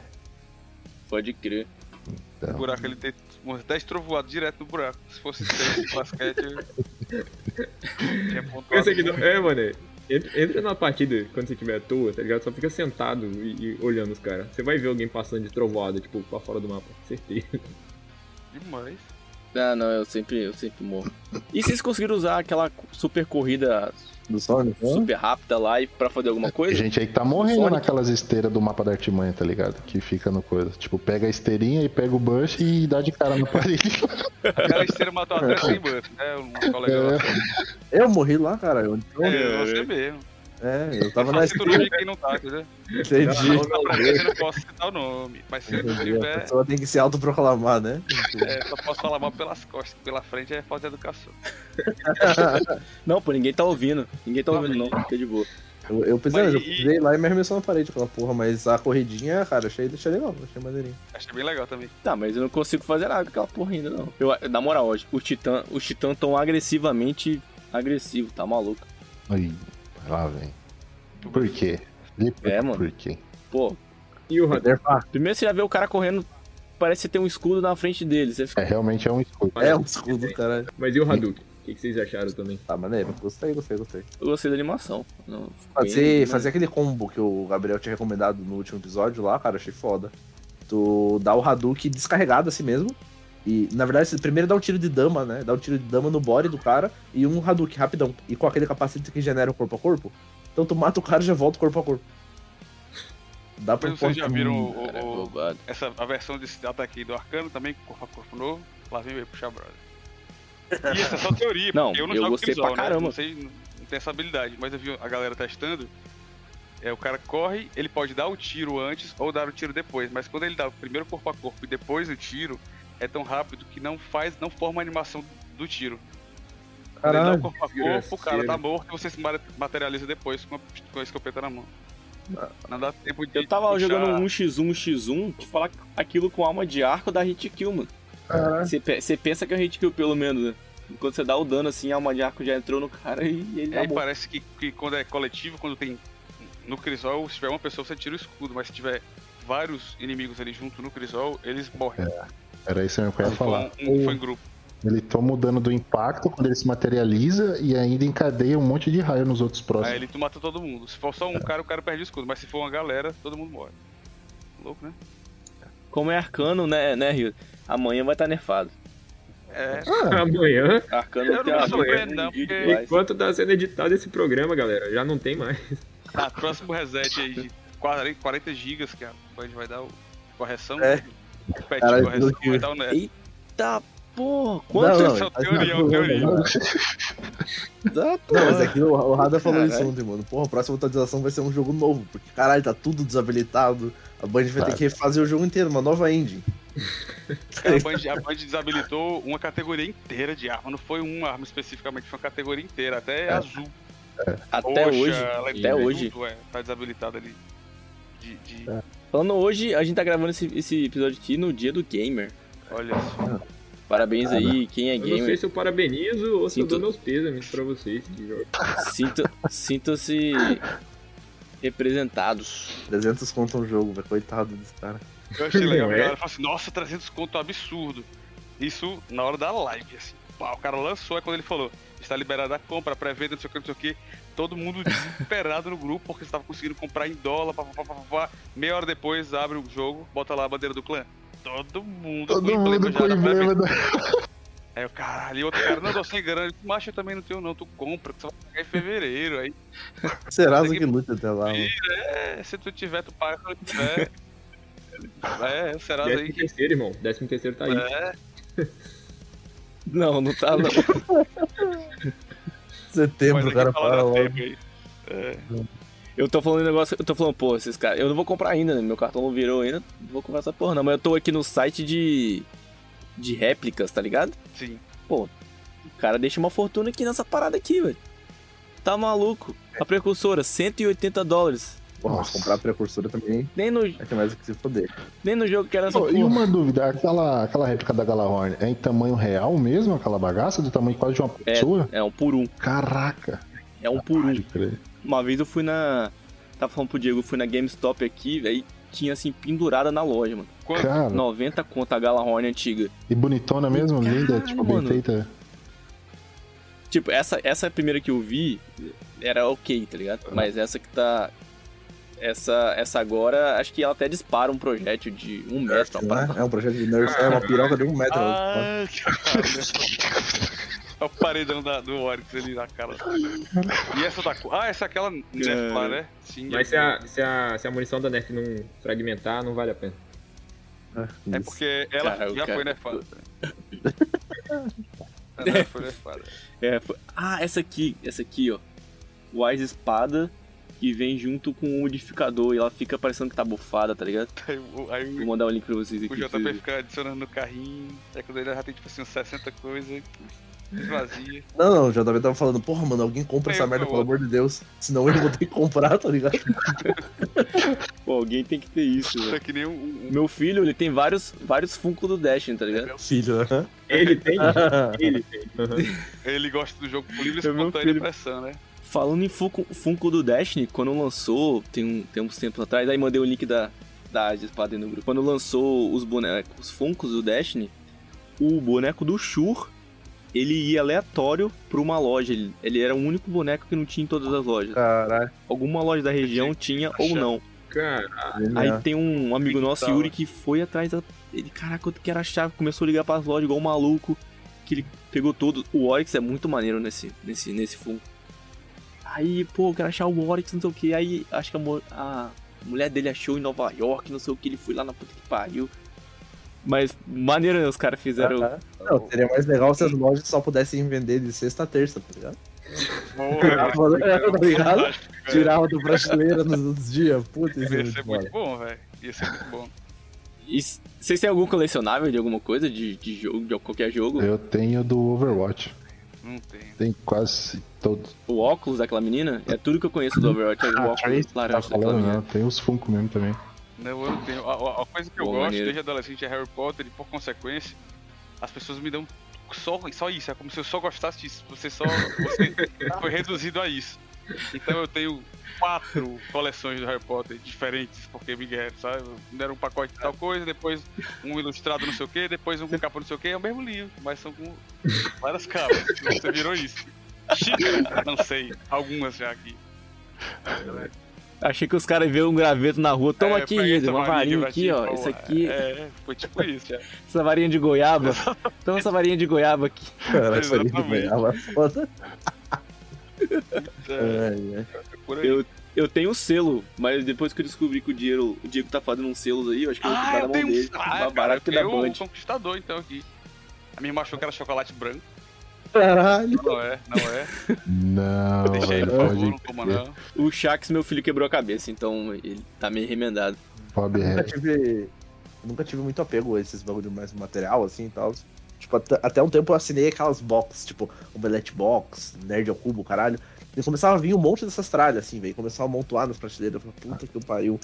Pode crer. O buraco ele tem uns 10 trovoados direto no buraco. Se fosse 6 de basquete, eu... tinha pontuado. Pensa que não. É, mano. Entra, entra numa partida quando você estiver à toa, tá ligado? Só fica sentado e, e olhando os caras. Você vai ver alguém passando de trovoada, tipo, pra fora do mapa. Certeza. Demais. Ah, não, eu sempre, eu sempre morro. E vocês conseguiram usar aquela super corrida Do Sonic? né? super rápida lá e pra fazer alguma Tem coisa? gente aí que tá morrendo Sonic. naquelas esteiras do mapa da artimanha, tá ligado? Que fica no coisa. Tipo, pega a esteirinha e pega o bush e dá de cara no parede. Aquela esteira matou até sem buff, né? Um colega lá. Eu morri lá, cara. Eu, É, você mesmo. É, eu tava Eu na esquina. de quem não tá, entendeu? Entendi. Na frente eu não posso citar o nome, mas se não Entendi. A tiver, pessoa tem que se autoproclamar, né? é, só posso falar mal pelas costas, pela frente é falta de educação. Não, pô, ninguém tá ouvindo. Ninguém tá ouvindo, não. Fica de boa. Eu, eu pisei, Mas eu e- pisei lá e me arremessou na parede aquela porra, mas a corridinha, cara, achei, achei legal, achei maneirinho. Achei bem legal também. Tá, mas eu não consigo fazer nada com aquela porra ainda, não. Eu, na moral, hoje, os titã, os titã tão agressivamente agressivos, tá maluco? Aí, lá, velho. Por quê? E por, É, mano. Por quê? Pô, E o? Nerfar. primeiro você já vê o cara correndo, parece ter um escudo na frente dele. Você fica, É, realmente é um escudo. É um escudo, caralho. Mas e o Hadouken? O que, que vocês acharam também? Tá, maneiro. Gostei, gostei, gostei. eu gostei da animação. Não, Fazer, bem fazer aquele combo que o Gabriel tinha recomendado no último episódio lá, cara, achei foda. Tu dá o Hadouken descarregado assim mesmo. E, na verdade, primeiro dá um tiro de dama, né? Dá um tiro de dama no body do cara e um Hadouken rapidão. E com aquele capacete que genera o corpo a corpo. Então tu mata o cara e já volta o corpo a corpo. Dá pra vocês já viram o, Cara, é o- essa, a versão desse ataque do Arcano também, com corpo a corpo novo? Lá vem eu puxar brother. E essa é só teoria, Não, porque eu não eu jogo gostei Crisol, pra né? caramba. Não sei, não, não tem essa habilidade, mas eu vi a galera testando. É, o cara corre, ele pode dar o tiro antes ou dar o tiro depois, mas quando ele dá o primeiro corpo a corpo e depois o tiro, é tão rápido que não faz, não forma a animação do tiro. Quando ele dá o Caralho. corpo a corpo, o cara tá morto e você se ma- materializa depois com a, com a escopeta na mão. Não dá tempo de. Eu tava puxar- jogando um x1, x1, de falar aquilo com alma de arco da hit kill, mano. Você pe- você pensa que é um hit kill, pelo menos, né? Quando você dá o dano assim, a alma de arco já entrou no cara e ele É, e parece que, que quando é coletivo, quando tem. No Crisol, se tiver uma pessoa, você tira o escudo, mas se tiver vários inimigos ali junto no Crisol, eles morrem. Era isso mesmo que eu ia falar. um, um foi em grupo. Ele toma o dano do impacto quando ele se materializa e ainda encadeia um monte de raio nos outros próximos. Aí ele tu mata todo mundo. Se for só um cara, o cara perde o escudo, mas se for uma galera, todo mundo morre. Louco, né? Como é arcano, né, né, Rio? Amanhã vai estar nerfado. É. Amanhã, Arcano Eu não com vídeo porque- enquanto tá sendo editado esse programa, galera, já não tem mais. Ah, próximo reset aí de 40, 40 gigas que a Band vai dar o correção. É. O que- vai dar o net. Eita porra, quanto Não, Isso é mas- teoria, é uma teoria. Não, da mas é que o, o Rada falou isso Caralho. ontem, mano. Porra, a próxima atualização vai ser um jogo novo. Porque, caralho, tá tudo desabilitado. A Band vai ter que refazer o jogo inteiro, uma nova engine. A Band, a Band desabilitou uma categoria inteira de arma. Não foi uma arma especificamente, foi uma categoria inteira. Até azul. Até roxa, hoje. Até hoje. Tudo, é, tá desabilitado ali. De, de- Falando hoje, a gente tá gravando esse, esse episódio aqui no dia do gamer. Olha só. Parabéns aí, quem é Eu não sei gamer. se eu parabenizo ou se eu Sinto- dou meus pêsames pra vocês que jogam. Sinta- Sintam-se representados. 300 conto um jogo, velho. Coitado desse cara. Eu achei legal. É? galera falou assim: nossa, 300 conto é um absurdo. Isso na hora da live, assim. Pá, o cara lançou, é quando ele falou: está liberada a compra, pré-venda, não sei o que, não sei o que. Todo mundo desesperado no grupo porque estava conseguindo comprar em dólar. Pá, pá, pá, pá, pá. Meia hora depois, abre o jogo, bota lá a bandeira do clã. Todo mundo Todo com mundo já com emblema da... Aí o caralho, e outro cara, não, tô sem grana. Macho, eu também não tenho, não. Tu compra, tu só vai pagar em fevereiro. Aí, Serasa Tem que que- lute até lá, mano. é, se tu tiver, tu paga quando tiver. É, será Décimo aí. terceiro, irmão. Décimo terceiro tá aí. É, Não, não tá não. Setembro, o cara para logo. aí. É. Eu tô falando um negócio, eu tô falando, pô, esses caras, eu não vou comprar ainda, né? Meu cartão não virou ainda, não vou comprar essa porra não, mas eu tô aqui no site de de réplicas, tá ligado? Sim. O cara deixa uma fortuna aqui nessa parada aqui, velho. Tá maluco? A precursora, 180 dólares. Porra, mas comprar a precursora também Nem no, é ter mais do que se foder. nem no jogo que era essa e uma dúvida, aquela, aquela réplica da Galahorn é em tamanho real mesmo, aquela bagaça? Do tamanho quase de uma pessoa? É, é um por um. Caraca. É um por um. Pode crer. Uma vez eu fui na. Tava falando pro Diego, eu fui na GameStop aqui, aí tinha assim, pendurada na loja, mano. Quanto? Cara, 90 conto a Galahorn antiga. e bonitona mesmo, Caralho, linda, tipo, bem mano. feita. Tipo, essa, essa primeira que eu vi era ok, tá ligado? Mas essa que tá. Essa, essa agora, acho que ela até dispara um projétil de um metro. Uma é? É um projeto de Nerf, é uma piroca de um metro. Ah, É o paredão da, do Oryx ali na cara. E essa da. Ah, essa é aquela Nerf lá, né? Sim. Mas se a, se, a, se a munição da Nerf não fragmentar, não vale a pena. É porque ela Cara, já cara- foi nefada. Ela já foi nefada. É, foi- Ah, essa aqui, essa aqui, ó. Wise Espada, que vem junto com o modificador e ela fica parecendo que tá bufada, tá ligado? Aí, aí Vou mandar o link pra vocês aqui. o JP vocês fica adicionando no carrinho. Aí quando ele já tem tipo assim uns 60 coisas. Esvazia. Não, não, o JB tava falando, porra, mano, alguém compra essa merda, pelo amor de Deus. Senão eu vou ter que comprar, tá ligado? Pô, alguém tem que ter isso, Isso velho. é que nem um. um- Meu filho, ele tem vários, vários Funko do Destiny, tá ligado? Filho, aham. Ele tem? Ele tem. Ele gosta do jogo por livre É meu espontânea pressão, né? Falando em Funko, Funko do Destiny, quando lançou, tem, um, tem uns tempos atrás, aí mandei o link da, da Espada aí no grupo. Quando lançou os bonecos, os Funkos do Destiny, o boneco do Shur, ele ia aleatório pra uma loja. Ele, ele era o único boneco que não tinha em todas as lojas. Caralho. Alguma loja da região tinha ou não. Cara, Aí tem um amigo nosso, Então, Yuri, que foi atrás da. Ele, caraca, eu quero a chave, começou a ligar pras lojas igual um maluco. Que ele pegou todo. O Oryx é muito maneiro nesse, nesse, nesse Funko. Aí, pô, eu quero achar o Oryx, não sei o que. Aí acho que a, a mulher dele achou em Nova York, não sei o que. Ele foi lá na puta que pariu. Mas maneiro, né? Os caras fizeram. Aham. Não, seria mais legal se as lojas só pudessem vender de sexta a terça, tá ligado? Porra, tá ligado? cara. Tirava do prateleira nos outros dias. Puta, isso é Ia muito ser muito bom, velho. Ia ser muito bom. E vocês têm algum colecionável de alguma coisa? De, de jogo, de qualquer jogo? Eu tenho do Overwatch. Não tem. Tem quase todos. O óculos daquela menina? É tudo que eu conheço do Overwatch. É o óculos Trace, tá laranja daquela falando, menina. né? Tem os Funko mesmo também. Não, eu não tenho. A, a- a coisa que eu Pô, gosto maneiro. desde adolescente é Harry Potter e por consequência, as pessoas me dão só, só isso. É como se eu só gostasse disso. Você só. Você foi reduzido a isso. Então eu tenho quatro coleções do Harry Potter diferentes, porque me deram, sabe? Deram um pacote de tal coisa, depois um ilustrado não sei o que, depois um com capa não sei o que, é o mesmo livro, mas são com várias capas. Você virou isso. Xícara, não sei, algumas já aqui. Achei que os caras viram um graveto na rua. Toma É, aqui, essa uma varinha varinha aqui, ti, ó. pô, Isso aqui, É, foi tipo isso já. essa varinha de goiaba. Toma essa varinha de goiaba aqui. Cara, essa ali Exatamente. ganhava foda. É, ai. Por aí. Eu, eu tenho um selo, mas depois que eu descobri que o Diego, o Diego tá fazendo uns selos aí, eu acho que eu vou Ah, comprar na eu mão tenho dele. um. Ah, cara, eu da tenho Band. conquistador então aqui. A minha irmã achou que era chocolate branco. Caralho. Não é, não é. Não, Deixa ele, por favor, não. O Shax, meu filho, quebrou a cabeça, então ele tá meio remendado. Bob nunca tive. eu nunca tive muito apego a esses bagulho mais material, assim e tal. Tipo, até, até um tempo eu assinei aquelas boxes, tipo, Omelette Box, Nerd ao Cubo, caralho. E começava a vir um monte dessas tralhas, assim, velho. Começava a amontoar nas prateleiras. Eu falei, puta que pariu.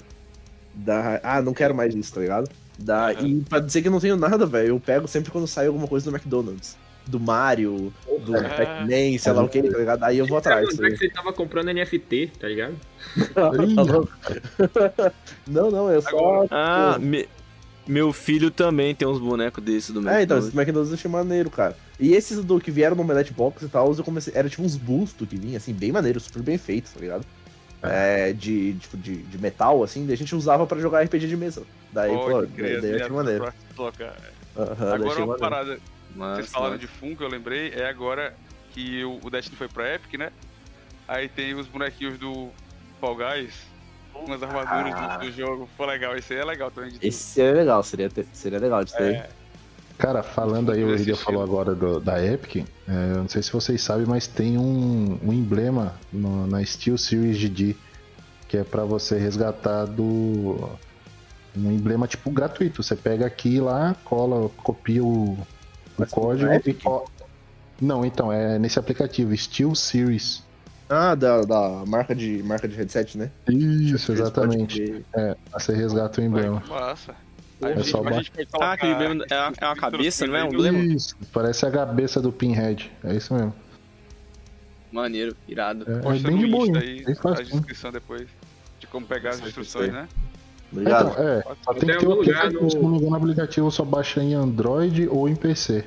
Da... Ah, não quero mais isso, tá ligado? Da... E pra dizer que eu não tenho nada, velho, eu pego sempre quando sai alguma coisa do McDonald's. Do Mario, do Ah. Pac-Man, sei lá o que, tá ligado? Aí eu vou atrás. Cara, que você tava comprando NFT, tá ligado? não, não, eu só. Agora- Ah, me- meu filho também tem uns bonecos desses do É, então, McDonald's. esses McDonald's eu achei maneiro, cara. E esses do que vieram no Omelette Box e tal, eu comecei. Era tipo uns bustos que vinha, assim, bem maneiro, super bem feitos, tá ligado? É, de, tipo, de, de metal, assim, daí a gente usava pra jogar RPG de mesa. Daí, pô, Pode daí, eu achei maneiro. Agora uma maneiro. parada, Mas, vocês falaram mas- de Funko, eu lembrei, é agora que o o Destiny foi pra Epic, né? Aí tem os bonequinhos do Fall Guys, umas armaduras do, do jogo. Pô, legal, esse aí é legal também. Esse seria legal, seria, ter- seria legal de ter. É, Cara, falando aí, o estilo. falou agora do- da Epic. é, eu não sei se vocês sabem, mas tem um, um emblema no- na Steel Series GD que é pra você resgatar do. Um emblema tipo gratuito. Você pega aqui lá, cola, copia o, o código na e co- Não, então, é nesse aplicativo, Steel Series. Ah, da, da marca, de, marca de headset, né? Isso, exatamente. ver. É, você resgata o emblema. Massa. Aí É a gente, só a ba- gente pode colocar Ah, aquele emblema é uma- é uma cabeça, não é? Um emblema? Isso, parece a cabeça do Pinhead. É isso mesmo. Maneiro, irado. É, é Posta bem no de boa, aí, Bem a descrição depois. De como pegar as instruções, né? Obrigado. Então, é, só tem Tem que ter lugar aplicativo. no- Se não me engano, o aplicativo só baixa em Android ou em PC.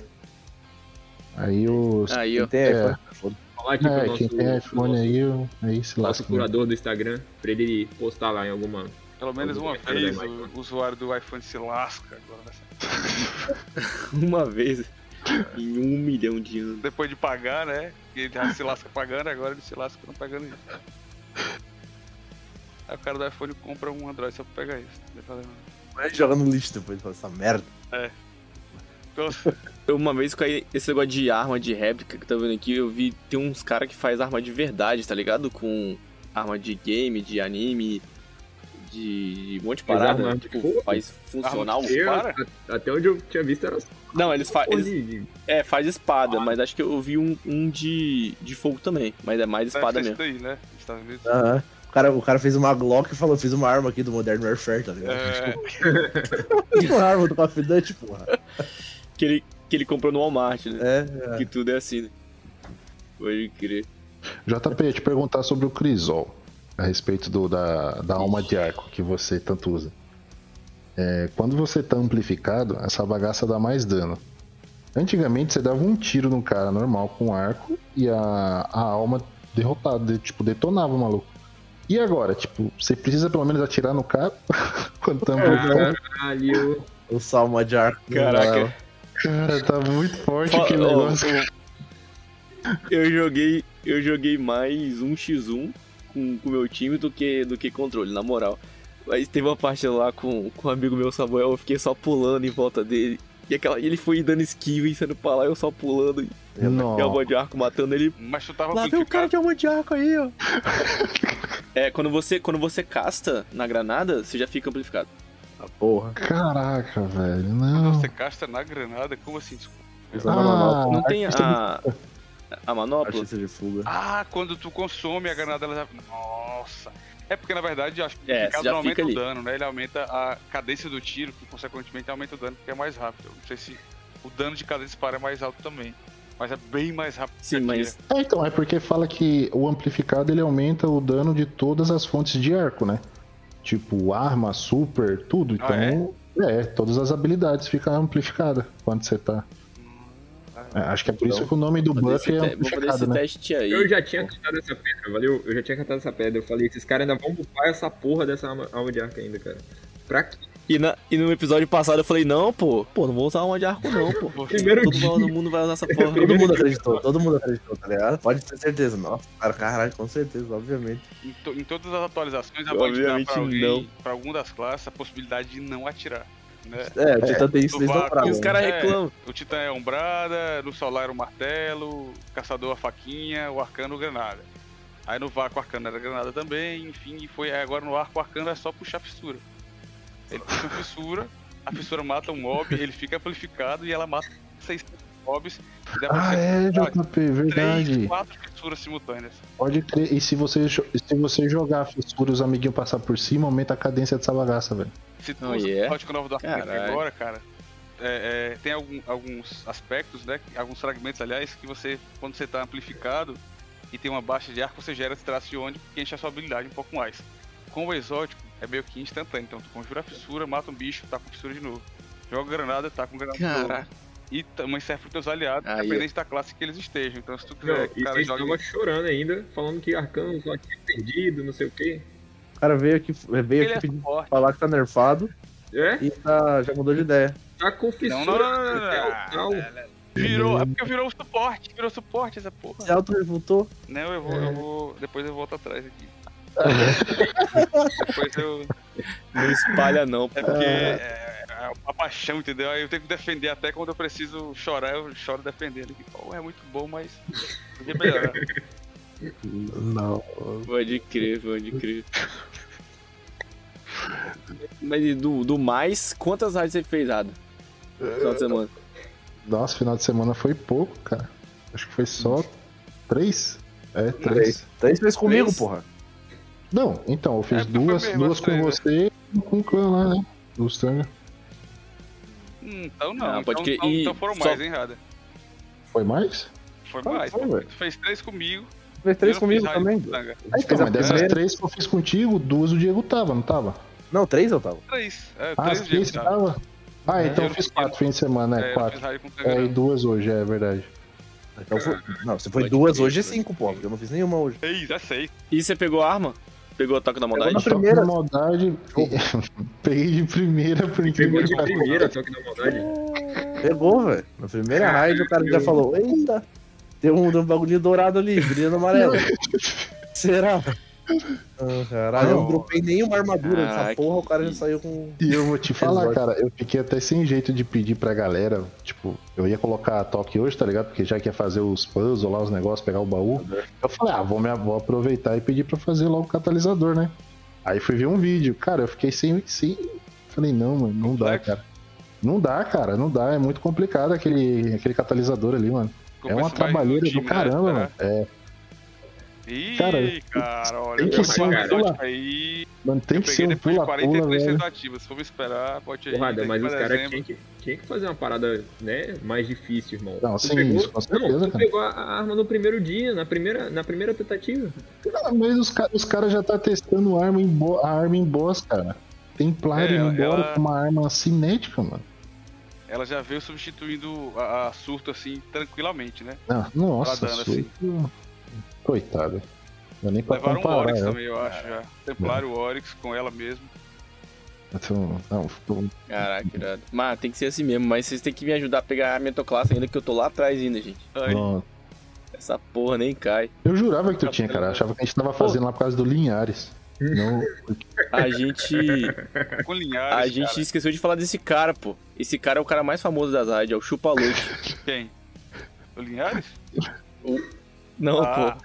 Aí os. Aí, ó. tem É. Falar aqui É, pro nosso, quem tem iPhone nosso, aí, eu- aí se nosso lasca. né? curador do Instagram, pra ele postar lá em alguma. Pelo menos uma vez o usuário do iPhone se lasca agora. nessa- Uma vez em um milhão de anos. Depois de pagar, né? Que ele já se lasca pagando, agora ele se lasca não pagando isso. Aí o cara do iPhone compra um Android só pra pegar isso. Vai jogar no lixo depois, fala essa merda. Nossa, Eu, uma vez com esse negócio de arma de réplica que tá vendo aqui, eu vi tem uns caras que faz arma de verdade, tá ligado? Com arma de game, de anime, de, de um monte de Faz parada. arma de tipo, faz funcional. Arma de Eu, Para? a- até onde eu tinha visto era Não, eles, fa eles de- de- é, faz espada, mas acho que eu vi um, um de, de fogo também, mas é mais espada mesmo. daí, né? Estados Unidos. O cara, o cara fez uma Glock e falou, fiz uma arma aqui do Modern Warfare, tá ligado? É, uma arma do Confidante, porra. Que ele, que ele comprou no Walmart, né? É, Que tudo é assim, né? Pode crer. JP, ia te perguntar sobre o Crisol. A respeito do, da, da alma de arco que você tanto usa. É, quando você tá amplificado, essa bagaça dá mais dano. Antigamente você dava um tiro no cara normal com arco e a, a alma derrotada, de- tipo, detonava o maluco. E agora, tipo, você precisa pelo menos atirar no cara quando tá amplificado? Caralho. o salma de arco. Caraca. Cara, tá muito forte aquele ó, negócio. Eu joguei, eu joguei mais um x1 com o meu time do que do que controle, na moral. Mas teve uma parte lá com, com um amigo meu, Samuel, eu fiquei só pulando em volta dele. E aquela, ele foi dando esquiva e saindo pra lá, eu só pulando. E alma de arco matando ele. mas tu tava Lá vem o cara de alma de arco aí, ó. É, quando você, quando você casta na granada, você já fica amplificado. Porra. Caraca, velho, Quando não. você casta na granada, como assim? Desculpa. A manopla. Não tem a, a manopla? Artista de fuga. Ah, quando tu consome a granada, ela já. Nossa! É porque na verdade acho que É, o amplificado já não aumenta o dano, né? Ele aumenta a cadência do tiro, que consequentemente aumenta o dano porque é mais rápido. Eu não sei se o dano de cada disparo é mais alto também. Mas é bem mais rápido. que Sim, mas É, então, é porque fala que o amplificado ele aumenta o dano de todas as fontes de arco, né? Tipo, arma, super, tudo. Ah, Então, é? todas as habilidades ficam amplificadas quando você tá. É, acho que é por isso que o nome do buff é amplificado, esse né? teste aí. Eu já tinha catado essa pedra, valeu? Eu já tinha catado essa pedra. Eu falei, esses caras ainda vão bufar essa porra dessa alma, de arco ainda, cara. Pra quê? E, na- e no episódio passado eu falei, não, pô, pô, não vou usar uma de arco não, pô. Primeiro todo, dia. todo mundo vai usar essa porra. Todo mundo acreditou, todo mundo acreditou, tá ligado? Pode ter certeza. Nossa, cara, caralho, com certeza, obviamente. Em, to- em todas as atualizações, a Band dá Obviamente pra, alguém, não. pra alguma das classes a possibilidade de não atirar. Né? É, o Titã tem isso desde o prazo. Os caras É. reclamam. O Titã é a Umbrada, no Solar era o Martelo, o Caçador a Faquinha, o Arcano o Granada. Aí no Vácuo o Arcano era Granada também, enfim, e foi aí agora no Arco o Arcano é só puxar fissura. Ele uma fissura, a fissura mata um mob, ele fica amplificado e ela mata 600 mobs. E dá pra Ah, é, JP, três, verdade. quatro fissuras simultâneas. Pode crer. E se você, se você jogar a fissura e os amiguinhos passar por cima, aumenta a cadência dessa bagaça, velho. Se tu Oh, usa yeah. o código novo do Caralho. agora, cara, é, é, tem algum- alguns aspectos, né? Alguns fragmentos, aliás, que você, quando você tá amplificado e tem uma baixa de arco, você gera esse traço de onde que enche a sua habilidade um pouco mais. Com o exótico, é meio que instantâneo. Então tu conjura a fissura, mata um bicho, tá com fissura de novo. Joga granada, tá com granada de novo. E também serve pros teus aliados, Aí, independente da classe que eles estejam. Então se tu Não, quiser que e o cara jogue... estavam chorando ainda, falando que Arcano só tinha perdido, não sei o quê. O cara veio aqui, veio Ele aqui é falar que tá nerfado É? e tá, já mudou de ideia. Tá com fissura Não, não, não, não, não, o não, tal. Virou, é porque virou suporte, virou suporte essa porra. Se auto-revoltou, Não, eu vou, É. eu vou. Depois eu volto atrás aqui. Depois eu. Não espalha não, pô. É porque é, é uma paixão, entendeu? Aí eu tenho que defender até quando eu preciso chorar, eu choro defendendo. Que, pô, é muito bom, mas. Podia melhorar. não. Pode crer, pode crer. Mas do, do mais, quantas raids você fez, Ada? Final de semana. Nossa, final de semana foi pouco, cara. Acho que foi só três. É, três. Três fez comigo, Três? porra. Não, então, eu fiz É, duas, mesmo, duas as com né? você e com o clã lá, né? Do. Hum, Então não, Ah, então, pode então, E então foram só- mais, hein, Rada? Foi mais? Foi Foi, mais. foi, pô. velho. Tu fez três comigo. Fez três não comigo também. gente Então, fez a mas dessas primeira. três que eu fiz contigo, duas o Diego tava, não tava? Não, três eu tava. Três. É, Ah, três três tá? tava? Ah, É, então eu eu fiz não- quatro fins de semana, É, né? eu Quatro. É, e não. duas hoje, é verdade. Então foi... Não, se foi Pode duas hoje é pode cinco, porra, porque eu não fiz nenhuma hoje. Seis, é seis. E você pegou a arma? Pegou o toque da maldade? na Só que primeira- na maldade, peguei de primeira por incrível Pegou de primeira, só que na maldade. Pegou, velho. Na primeira raid o cara já falou, eita, tem um, tem um bagulhinho dourado ali, brilhando amarelo. Será? Ah, caralho, eu não dropei nenhuma armadura dessa Caraca. porra, o cara já saiu com. E eu vou te falar, cara, eu fiquei até sem jeito de pedir pra galera. Tipo, eu ia colocar a toque hoje, tá ligado? Porque já que ia fazer os puzzles lá, os negócios, pegar o baú. Eu falei, ah, vou, me, vou aproveitar e pedir pra fazer logo o catalisador, né? Aí fui ver um vídeo. Cara, eu fiquei sem. sem... Falei, não, mano, não dá, cara. Não dá, cara, não dá. É muito complicado aquele, aquele catalisador ali, mano. É uma mais no trabalheira do né? caramba, É. mano. É, Ih, Cara, cara, olha. tem que eu ser um pula- aí. mano, tem Eu que ser um depois de pula-pula, 43 velho. tentativas. Se for me esperar, pode ir. Porrada, mas os caras tinham que, tinha que fazer uma parada, né, mais difícil, irmão. Não, Tu sim, pegou- isso, com certeza, Não, tu cara. pegou a arma no primeiro dia, na primeira, na primeira tentativa. Cara, mas os, os caras já tá testando arma em bo- a arma em boss, cara. Templário É, indo embora ela- com uma arma cinética, mano. Ela já veio substituindo a, a surto assim, tranquilamente, né? Ah, nossa, surto. Coitado. Não é nem Levaram o comparar. Oryx né? também, eu acho já. Templário Oryx com ela mesmo. Então, não, ficou- Caraca, irado. Mas tem que ser assim mesmo, mas vocês têm que me ajudar a pegar a metoclasse ainda, que eu tô lá atrás ainda, gente. Essa porra nem cai. Eu jurava que tu tinha, cara. Eu achava que a gente tava fazendo lá por causa do Linhares. Não, A gente. com linhares. A gente cara. esqueceu de falar desse cara, pô. Esse cara é o cara mais famoso das raids, é o Chupa Luke. Quem? O Linhares? Não, Ah.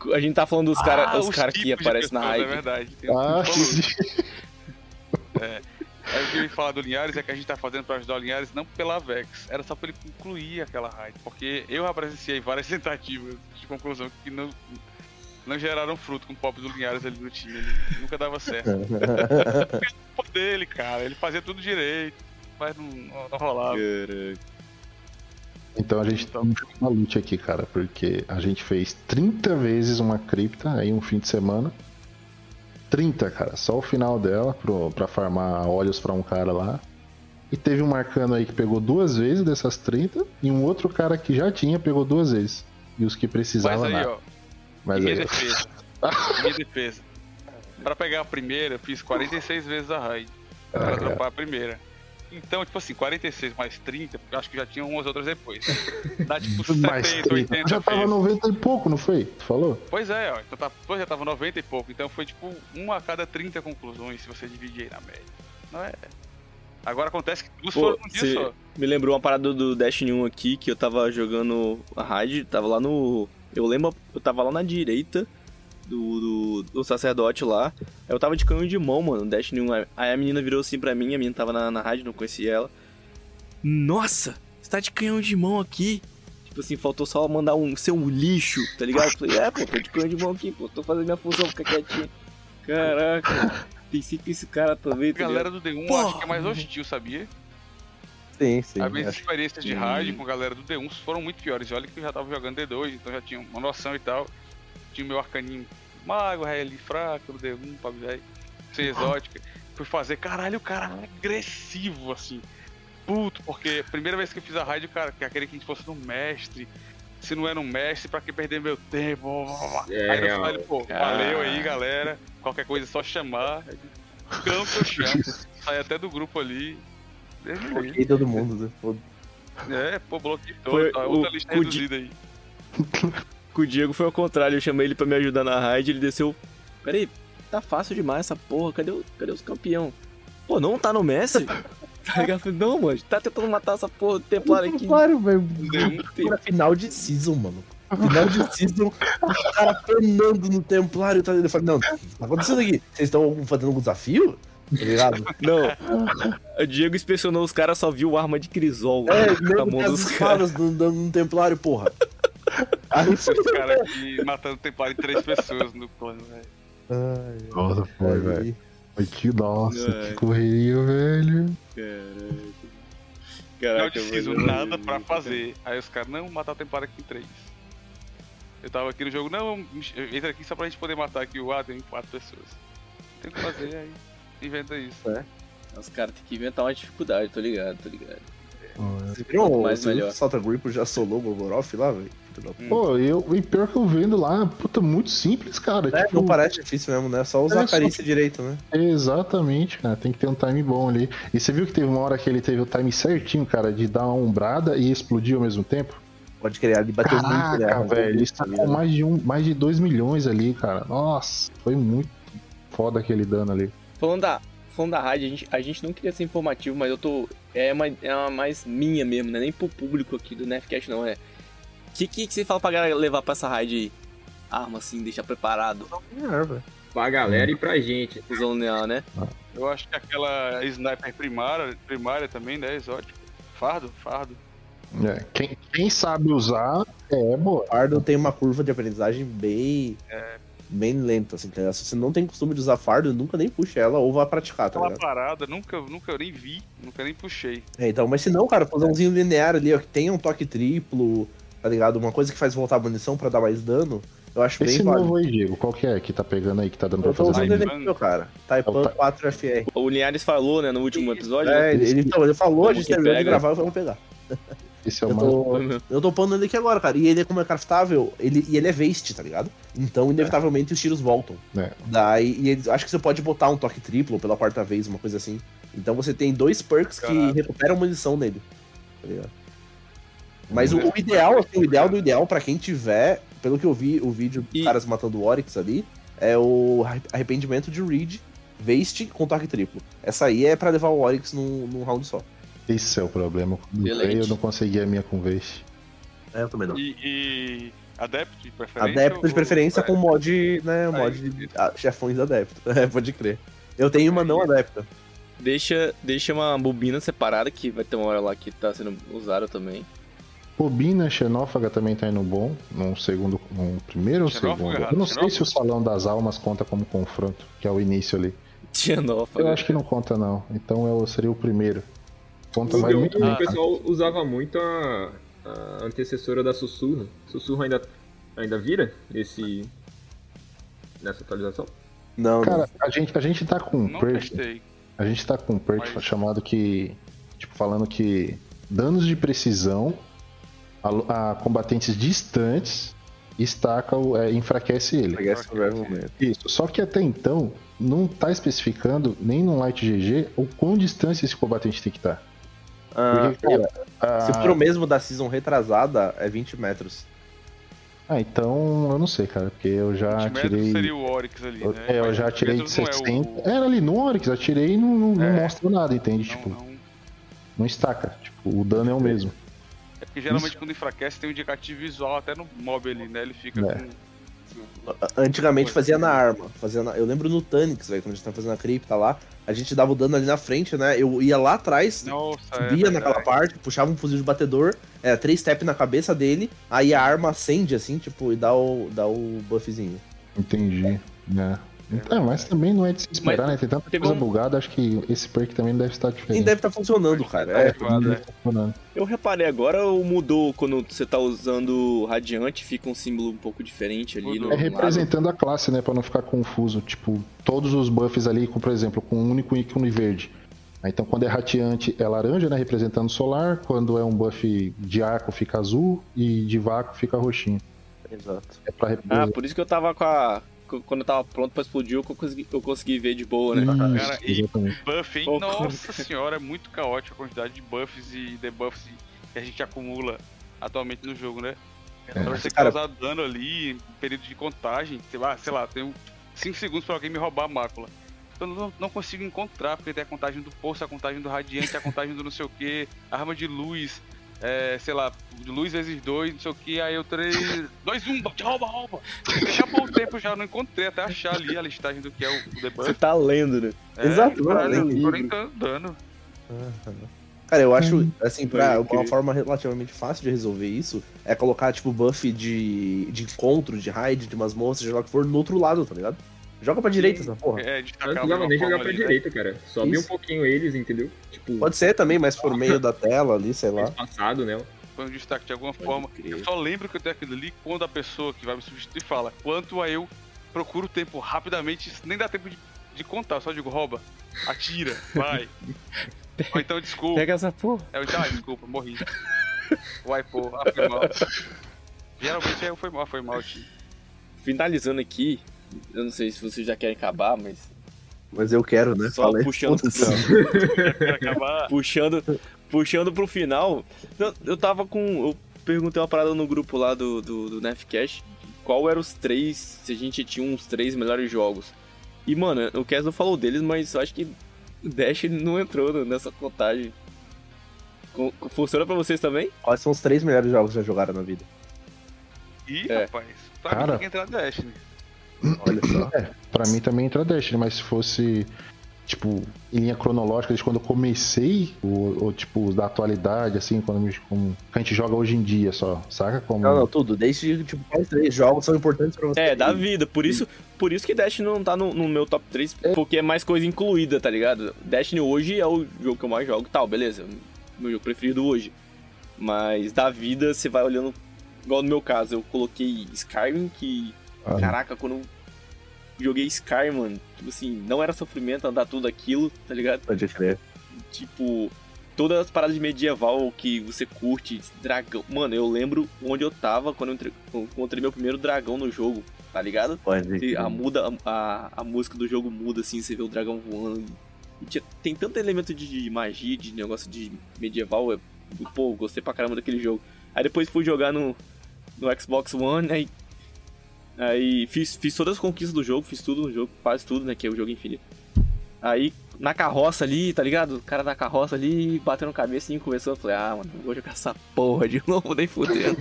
pô. A gente tá falando dos caras Ah, os cara que aparecem na pessoas, raid. É verdade. Tem um Ah, sim. Aí o que eu ia falar do Linhares é que a gente tá fazendo pra ajudar o Linhares não pela Vex, era só pra ele concluir aquela raid. Porque eu já presenciei várias tentativas de conclusão que não, não geraram fruto com o pop do Linhares ali no time. Ele nunca dava certo. o dele, cara, ele fazia tudo direito, mas não, não, não rolava. Então a gente tá uma luta aqui, cara, porque a gente fez 30 vezes uma cripta em um fim de semana. 30, cara, só o final dela pro, pra farmar olhos pra um cara lá. E teve um marcano aí que pegou duas vezes dessas 30 e um outro cara que já tinha pegou duas vezes. E os que Mas precisavam aí, nada. ó, Mas minha aí, defesa. minha defesa. Pra pegar a primeira, eu fiz 46 vezes a raid. Pra Ah, dropar a primeira. Então, tipo assim, 46 mais 30, porque eu acho que já tinha umas outras depois. Dá tipo 70, mais 30. 80 Já tava vezes. 90 e pouco, não foi? Tu falou? Pois é, ó. Então tá, já tava 90 e pouco. Então foi tipo uma a cada 30 conclusões, se você dividir aí na média. Não é. Agora acontece que duas Pô, foram num dia só. me lembrou uma parada do Destiny 1 aqui, que eu tava jogando a raid, tava lá no... Eu lembro, eu tava lá na direita do, do, do sacerdote lá. Eu tava de canhão de mão, mano, no Destiny 1. Aí a menina virou assim pra mim, a menina tava na, na rádio, não conhecia ela. Nossa, você tá de canhão de mão aqui? Tipo assim, faltou só mandar um seu lixo, tá ligado? Eu falei, é, pô, tô de canhão de mão aqui, pô, tô fazendo minha função, fica quietinho. Caraca, pensei que esse cara também, A tá ligado? galera do D1 Porra. acho que é mais hostil, sabia? Sim, sim. As minhas experiências de raid com a galera do D1 foram muito piores. Olha que eu já tava jogando D2, então já tinha uma noção e tal. Tinha o meu arcaninho mago, ali fraco, do D1, pra velho, sem exótica. Fui fazer, caralho, o cara é agressivo, assim. Puto, porque a primeira vez que eu fiz a raid, o cara que queria que a gente fosse no mestre. Se não era um mestre, pra que perder meu tempo? É, aí no final ele, pô, Ah. valeu aí, galera. Qualquer coisa é só chamar. Campo eu chamo. Sai até do grupo ali. Bloqueei todo mundo, né? É, pô, bloqueio Foi todo, tá? o- Outra lista o reduzida aí. Com o Diego foi ao contrário, eu chamei ele pra me ajudar na raid, ele desceu. Peraí, tá fácil demais essa porra, cadê, o, cadê os campeão? Pô, não tá no Messi? tá ligado? Não, mano, tá tentando matar essa porra do Templário aqui. Claro, velho. D1 Era final de season, mano. Final de season, os caras penando no Templário. Tá? Eu falei, não, tá acontecendo aqui? Vocês estão fazendo algum desafio? Tá ligado? Não, o Diego inspecionou os caras, só viu arma de crisol É, mesmo mão dos caras. no, no, no Templário, porra. Esses caras aqui matando templário em três pessoas no plano, velho. Ai, Nossa, foi, ai, velho. Foi que nossa, Ai. que correria, velho. Caraca. Não Caraca, preciso mano, nada pra fazer. Aí os caras, não, matar o templário aqui em três. Eu tava aqui no jogo, não, entra aqui só pra gente poder matar aqui o A, tem quatro pessoas. Tem que fazer aí. Inventa isso. Os caras têm que inventar uma dificuldade, tô ligado, tô ligado. Vocês viram Mais o melhor. Salta Grippo já solou o Gorgoroth lá, velho? Puta. Pô, eu, e pior que eu vendo lá, puta, muito simples, cara. É, tipo, não parece difícil mesmo, né? Só usar É, a só carícia direito, né? Exatamente, cara. Tem que ter um time bom ali. E você viu que teve uma hora que ele teve o time certinho, cara, de dar uma umbrada e explodir ao mesmo tempo? Pode criar, ele bateu muito, né? Caraca, velho. Ele tá sacou ligado? mais de, um, mais de 2 milhões ali, cara. Nossa, foi muito foda aquele dano ali. Falando da, falando da rádio, a gente, a gente não queria ser informativo, mas eu tô. É uma, é uma mais minha mesmo, né? Nem pro público aqui do Nefcast, não. É. O que, que, que você fala pra galera levar pra essa raid arma assim, deixar preparado? É. Pra galera e pra gente. Usando linear, né? Eu acho que aquela sniper primária, primária também, né? Exótico. Fardo, fardo. É, quem, quem sabe usar é boa. Fardo tem uma curva de aprendizagem bem. Bem lenta, assim, tá? Se você não tem costume de usar fardo, nunca nem puxa ela ou vá praticar, tá Aquela ligado? parada, nunca, nunca nem vi, nunca nem puxei. É, então, mas se não, cara, fazer umzinho linear ali, ó, que tenha um toque triplo, tá ligado? Uma coisa que faz voltar a munição pra dar mais dano, eu acho Esse bem válido. novo aí, Diego, qual que é que tá pegando aí, que tá dando pra Eu tô fazer? usando ele meu cara. Taipan É o Ta- 4FR. O Linhares falou, né, no último episódio. É, né? ele, ele, então, ele falou, a gente terminou de gravar, eu vou pegar. Esse é o Eu mais... tô, eu tô pondo ele aqui agora, cara. E ele, como é craftável, ele, e ele é waste, tá ligado? Então, inevitavelmente, os tiros voltam. É. Daí, e eles, acho que você pode botar um toque triplo pela quarta vez, uma coisa assim. Então você tem dois perks que recuperam munição nele. Tá ligado? Mas o, o ideal, assim, o ideal do ideal pra quem tiver, pelo que eu vi o vídeo E- caras matando o Oryx ali, é o arre- arrependimento de Reed, Waste com toque triplo. Essa aí é pra levar o Oryx num, num round só. Esse é o problema. Eu não consegui a minha com veste. É, eu também não. E, e adepto de preferência? Adepto de preferência é, com mod, né, mod Aí. de ah, chefões adepto. É, pode crer. Eu tenho uma não adepta. Deixa, deixa uma bobina separada, que vai ter uma hora lá que tá sendo usada também. Bobina, xenófaga também tá indo bom. Num segundo. Num primeiro ou segundo? errado. Eu não sei se o Salão das Almas conta como confronto, que é o início ali. Xenófaga. Eu acho que não conta, não. Então eu seria o primeiro. Conta O, mais o, muito o pessoal usava muito a, a antecessora da Sussurro. Sussurro ainda, ainda vira nesse, nessa atualização? Não, Cara, a gente, a gente tá com um Não perk. A gente tá com um perk Mas- chamado que. Tipo, falando que danos de precisão a, a combatentes distantes estaca o, é, enfraquece ele. não. Man. Isso. Só que até então não tá especificando nem no Light GG o quão distância esse combatente tem que estar. Ah, Porque, cara, a- Se for o mesmo da season retrasada, é 20 metros. Ah, então eu não sei, cara, porque eu já 20 metros tirei. seria o Oryx ali, Eu, né? é, eu Mas já 20 tirei de metros não é o- 60. Era ali no Oryx, atirei e não, não, não É. mostra nada, entende? Não, tipo, não. não estaca. Tipo, o dano é o mesmo. É porque geralmente Isso. quando enfraquece tem um indicativo visual até no mob ali, né? Ele fica É. com. Antigamente fazia na arma. Fazia na- Eu lembro no Tanix, velho, quando a gente tava fazendo a cripta lá, a gente dava o dano ali na frente, né? Eu ia lá atrás, Nossa, é subia verdade. naquela parte, puxava um fuzil de batedor, é, três step na cabeça dele, aí a arma acende assim, tipo, e dá o, dá o buffzinho. Entendi. né? Então, mas também não é de se esperar, Mas né? Tem tanta coisa um- bugada, acho que esse perk também deve estar Nem diferente. deve estar funcionando, cara. É, Ativado, Deve é. estar funcionando. Eu reparei agora ou mudou quando você tá usando Radiante, fica um símbolo um pouco diferente ali no É lado. representando a classe, né? Pra não ficar confuso. Tipo, todos os buffs ali, com, por exemplo, com um único ícone verde. Então, quando é rateante, é laranja, né? Representando solar. Quando é um buff de arco, fica azul. E de vácuo, fica roxinho. Exato. É pra Ah, representar. por isso que eu tava com a. Quando eu tava pronto pra explodir, eu consegui, eu consegui ver de boa, né? Isso, Cara, e-. Buff, hein? Oh, Nossa senhora, é muito caótico a quantidade de buffs e debuffs que a gente acumula atualmente no jogo, né? É. Pra você Cara- causar dano ali, período de contagem, sei lá, sei lá, tem 5 segundos pra alguém me roubar a mácula. Eu não, não consigo encontrar, porque tem a contagem do poço, a contagem do radiante, a contagem do não sei o que, arma de luz, é, sei lá, luz vezes dois, não sei o que, aí eu três. dois, um, rouba, rouba! Acabou o tempo já, não encontrei até achar ali a listagem do que é o, o debuff. Você tá lendo, né? É, Exato, eu nem tô nem dando dano. Cara, eu acho, assim, pra Pode uma forma relativamente fácil de resolver isso é colocar, tipo, buff de, de encontro, de raid, de masmorra, seja lá o que for, no outro lado, tá ligado? Joga pra direita essa porra. É, Eu destacar não nem jogar pra ali, né? direita, cara. Sobe Isso. um pouquinho eles, entendeu? Tipo, Pode ser também, mas por meio da tela ali, sei lá. passado, né? Foi um destaque de alguma forma. Eu só lembro que eu tenho aquilo ali quando a pessoa que vai me substituir fala quanto a eu procuro o tempo rapidamente, nem dá tempo de, de contar, eu só digo rouba, atira, vai. Ou então desculpa. Pega essa porra. É, então, ah, desculpa, morri. Vai, pô, ah, foi mal. Geralmente é, foi mal, foi mal, tio. Finalizando aqui, eu não sei se vocês já querem acabar, mas Mas eu quero, né? Só Fala aí. puxando acabar. puxando, puxando pro final, eu, eu tava com. Eu perguntei uma parada no grupo lá do, do, do Nefcast, qual eram os três, se a gente tinha uns três melhores jogos. E, mano, o Kes não falou deles, mas eu acho que o Dash não entrou nessa contagem. Co- Funciona pra vocês também? Quais são os três melhores jogos que já jogaram na vida? Ih, É. rapaz, pra Cara. mim tem que entrar no Destiny. Olha só. É, pra mim também entra Destiny, mas se fosse, tipo, em linha cronológica, desde quando eu comecei, ou, ou, tipo, da atualidade, assim, quando me- como, que a gente joga hoje em dia só, saca? Como... Não, não, tudo. Desde, tipo, quais três jogos são importantes pra você? É, da vida. Por isso, por isso que Destiny não tá no, no meu top 3, porque é mais coisa incluída, tá ligado? Destiny hoje é o jogo que eu mais jogo, tal, beleza. Meu jogo preferido hoje. Mas da vida, você vai olhando. Igual no meu caso, eu coloquei Skyrim, que. Ah. Caraca, quando joguei Skyrim, mano, tipo assim, não era sofrimento andar tudo aquilo, tá ligado? Pode crer. Tipo, todas as paradas de medieval que você curte, dragão. Mano, eu lembro onde eu tava quando eu entre- encontrei meu primeiro dragão no jogo, tá ligado? Pode crer. a, muda, a, a música do jogo muda, assim, você vê o dragão voando. Tinha- tem tanto elemento de, de magia, de negócio de medieval. é- pô, gostei pra caramba daquele jogo. Aí depois fui jogar no, no Xbox One, aí. Aí fiz, fiz todas as conquistas do jogo, fiz tudo no jogo, quase tudo, né? Que é o jogo infinito. Aí, na carroça ali, tá ligado? O cara da carroça ali, batendo cabeça e começou. Eu falei, ah, mano, não vou jogar essa porra de novo, nem fudendo.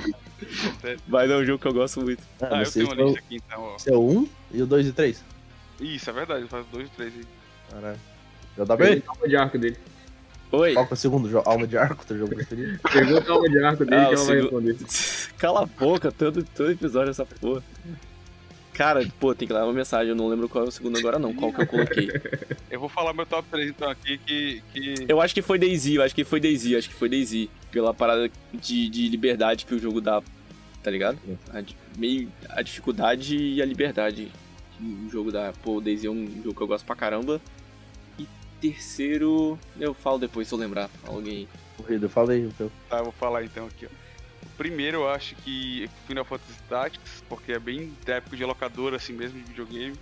Mas é um jogo que eu gosto muito. Ah, Ah, eu tenho uma lista aqui então, ó. Esse é o 1 e o 2 e 3. Isso, é verdade, eu faço dois e três aí. Caralho. Já dá Pegou bem? alma de arco dele. Oi. Qual que é o segundo jogo? Alma de Arco, teu jogo preferido? Pegou a alma de arco dele Ah, que ela vai responder. Cala a boca, todo, todo episódio essa porra. Cara, pô, tem que dar uma mensagem, eu não lembro qual é o segundo agora não, qual que eu coloquei. Eu vou falar meu top 3 então aqui, que. que... Eu acho que foi Daisy, eu acho que foi Daisy, eu acho que foi Daisy. Pela parada de, de liberdade que o jogo dá, tá ligado? A, meio, a dificuldade e a liberdade que o jogo dá. Pô, o Daisy é um jogo que eu gosto pra caramba. Terceiro, eu falo depois se eu lembrar, alguém. Corrida, fala aí o teu. Tá, eu vou falar então aqui, ó. O primeiro eu acho que Final Fantasy Tactics, porque é bem da época de locadora assim mesmo, de videogame.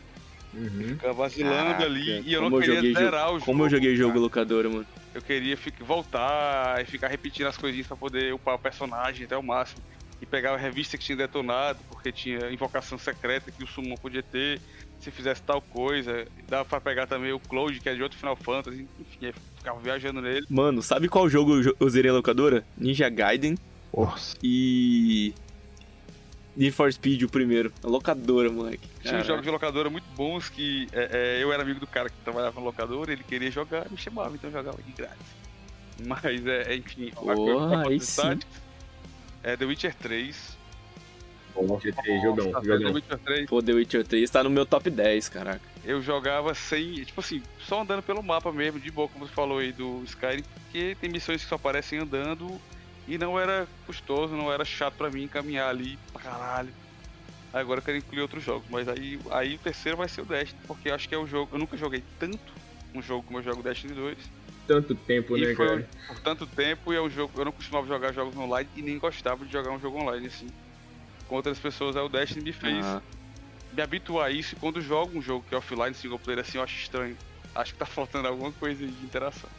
Uhum. Fica vacilando Caraca, ali e eu não queria joguei zerar jogo, o jogo. Como eu joguei jogo cara. locadora, mano. Eu queria fi- voltar e ficar repetindo as coisinhas pra poder upar o personagem até o máximo. E pegar a revista que tinha detonado, porque tinha invocação secreta que o Summon podia ter. Se fizesse tal coisa. Dava pra pegar também o Cloud, que é de outro Final Fantasy. Enfim, ficava viajando nele. Mano, sabe qual jogo eu zerei a locadora? Ninja Gaiden Nossa. e. Need for Speed, o primeiro. A locadora, moleque. Tinha uns jogos de locadora muito bons que é, é, eu era amigo do cara que trabalhava na locadora, ele queria jogar, me chamava, então eu jogava de grátis. Mas, é, enfim, a Porra, coisa- aí sim. É The Witcher 3. Jogão, Nossa, The. Witcher 3 Pô, The Witcher 3 tá no meu top 10, caraca. eu jogava sem, tipo assim, só andando pelo mapa mesmo, de boa, como você falou aí do Skyrim, porque tem missões que só aparecem andando e não era custoso, não era chato pra mim caminhar ali pra caralho. Agora eu quero incluir outros jogos, mas aí, aí o terceiro vai ser o Destiny, porque eu acho que é o jogo, eu nunca joguei tanto um jogo como eu jogo Destiny 2. Tanto tempo, né, E foi cara? por tanto tempo e é um jogo. Eu não costumava jogar jogos online e nem gostava de jogar um jogo online assim. Com outras pessoas, aí o Destiny me fez Ah, me habituar a isso e quando jogo um jogo que é offline, single player assim, eu acho estranho. Acho que tá faltando alguma coisa de interação.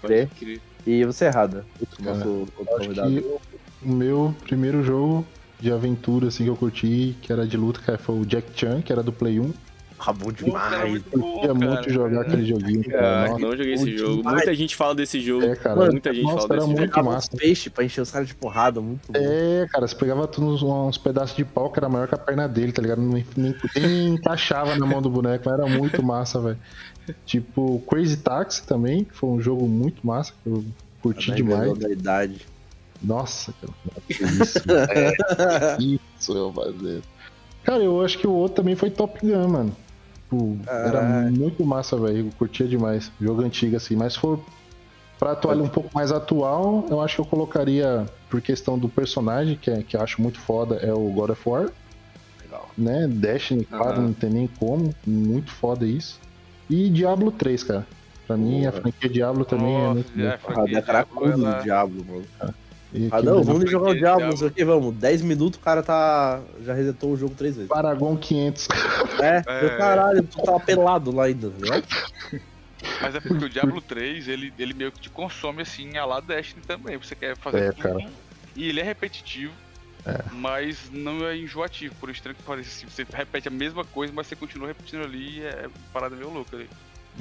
pode crer. E você errada. O nosso convidado. o meu primeiro jogo de aventura assim que eu curti, que era de luta, que foi o Jack Chan, que era do Play 1. Ah, bom Pô, cara, demais. muito Eu bom, queria cara. muito jogar aquele joguinho, cara. Caraca, Nossa, não joguei esse jogo. demais. Muita gente fala desse jogo. É, cara. Mano, Muita gente nossa, fala era desse muito jogo. Massa. uns peixes pra encher os caras de porrada, muito bom. É, cara, você pegava tudo uns, uns pedaços de pau que era maior que a perna dele, tá ligado? Nem, nem, nem encaixava na mão do boneco, mas era muito massa, velho. Tipo, Crazy Taxi também, que foi um jogo muito massa, que eu Curti Tá demais. revelando a idade. Nossa, cara. que Isso, é, isso eu fazer. Cara, eu acho que o outro também foi Top Gun, mano. Tipo, era muito massa, velho. Eu curtia demais. Jogo antigo, assim. Mas se for pra ele um pouco mais atual, eu acho que eu colocaria, por questão do personagem, que, é, que eu acho muito foda, é o God of War. Legal. Né? Destiny, claro, Aham. não tem nem como. Muito foda isso. E Diablo 3, cara. Pra mim, a franquia Diablo também é Nossa, muito já, boa. a Ah, franquia Diablo, ela- Diablo, mano. E Ah, não, vamos jogar o Diablo, não sei o que, vamos. 10 minutos o cara tá. Já resetou o jogo três vezes. Paragon 500. É, É. meu caralho, tu tava pelado lá ainda, né? Mas é porque o Diablo 3, ele, ele meio que te consome assim, a lá Destiny também. Você quer fazer É, tudo. cara. E ele é repetitivo, mas não é enjoativo. Por estranho que pareça assim, você repete a mesma coisa, mas você continua repetindo ali e é parada meio louca ali.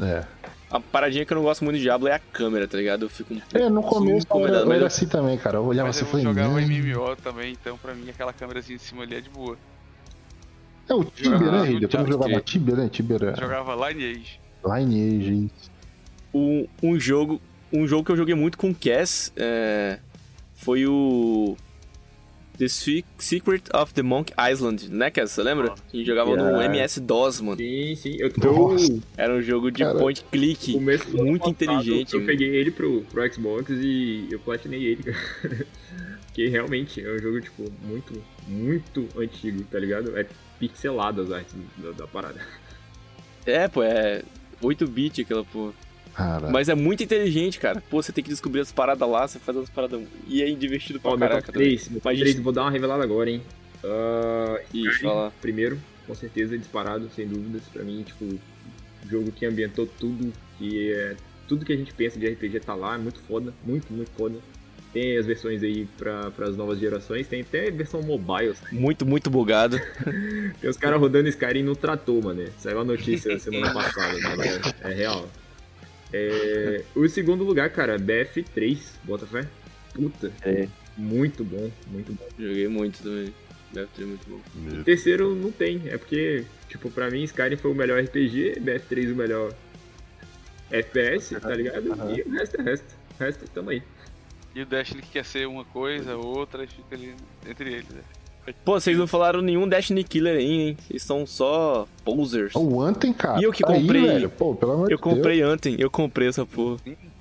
É. A paradinha que eu não gosto muito de Diablo é a câmera, tá ligado? Eu fico um pouco É, no começo eu era, eu era eu- assim também, cara. Eu olhava Mas assim eu e falei, jogava não. MMO também, então pra mim aquela câmerazinha de cima ali é de boa. É o Tibia, Jogava né, Hilda? Tu não jogava 3. Tibia, né? Tibia era Jogava Lineage. Lineage. isso. um, um jogo um jogo que eu joguei muito com o Cass é, foi o The Se- Secret of the Monk Island, né, Cass? Você lembra? A gente jogava no. MS-DOS, mano. Sim, sim. Eu, eu Era um jogo de Cara, point click, muito passado, inteligente. Eu peguei ele pro, pro Xbox e eu platinei ele, cara. Porque realmente é um jogo, tipo, muito, muito antigo, tá ligado? É pixelado as artes da, da parada. É, pô, é 8-bit aquela, pô. Cara, Mas é muito inteligente, cara. Pô, você tem que descobrir as paradas lá, você faz as paradas. E é divertido pra meu caraca top também. 3, meu top Mas 3, gente- vou dar uma revelada agora, hein. Ah, Ih, Skyrim, fala. primeiro, com certeza, disparado, sem dúvidas. Pra mim, tipo, jogo que ambientou tudo, que é. Tudo que a gente pensa de RPG tá lá, é muito foda, muito, muito foda. Tem as versões aí pra, pras novas gerações, tem até versão mobile, sabe? Muito, muito bugado. Tem os caras rodando Skyrim no trator, mano. Saiu a notícia semana passada, mano. É, é real. É, o segundo lugar, cara, BF3, bota fé. Puta. É. Muito bom, muito bom. Joguei muito também. Deve ter muito bom. O terceiro não tem, é porque, tipo, pra mim Skyrim foi o melhor RPG, BF3 o melhor FPS, tá ligado? E o resto é resto. O resto tamo aí. E o Destiny que quer ser uma coisa, outra, e fica ali entre eles. né? Pô, vocês não falaram nenhum Destiny Killer aí, hein? Vocês são só posers. o Anthem, cara. E eu que tá aí, comprei- velho. Pô, pelo amor Eu comprei ontem, eu comprei essa porra.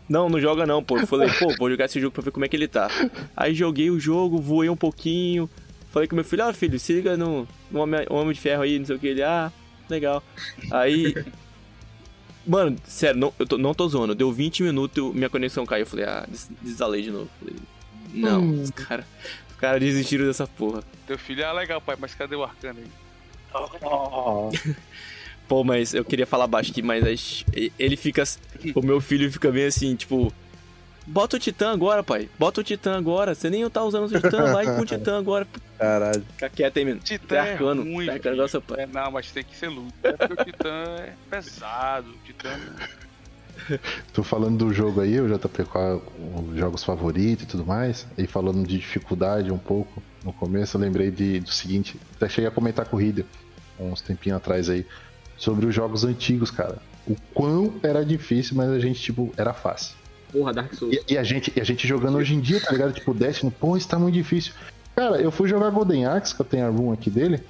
Não, não joga não, pô. Eu falei, pô, vou jogar esse jogo pra ver como é que ele tá. Aí joguei o jogo, voei um pouquinho. Falei com meu filho, ah, filho, se liga no, no Homem, Homem de Ferro aí, não sei o que. Ele, ah, legal. Aí. Mano, sério, não, eu tô, não tô zoando. Deu 20 minutos, minha conexão caiu. Eu falei, ah, des- desinstalei de novo. Falei, não, Hum. os cara desistiram dessa porra. Teu filho, ah, legal, pai, mas cadê o arcano aí? Pô, mas eu queria falar baixo aqui, mas ele fica. O meu filho fica bem assim, tipo. Bota o Titã agora, pai. Bota o Titã agora. Você nem tá usando o Titã, vai com o Titã agora. Caralho. Fica quieto aí, menino. Titã é arcano. ruim, Tá arcano seu pai. É, não, mas tem que ser luta. É porque o Titã é pesado. O Titã Tô falando do jogo aí, o JP, qual os jogos favoritos e tudo mais. E falando de dificuldade um pouco no começo, eu lembrei de, do seguinte: até cheguei a comentar com o Hideo uns tempinhos atrás aí, sobre os jogos antigos, cara. O quão era difícil, mas a gente, tipo, era fácil. Porra, Dark Souls. E, e a, gente, e a gente jogando hoje em dia, tá ligado? Tipo, Destiny, pô, isso tá muito difícil. Cara, eu fui jogar Golden Axe, que eu tenho a room aqui dele.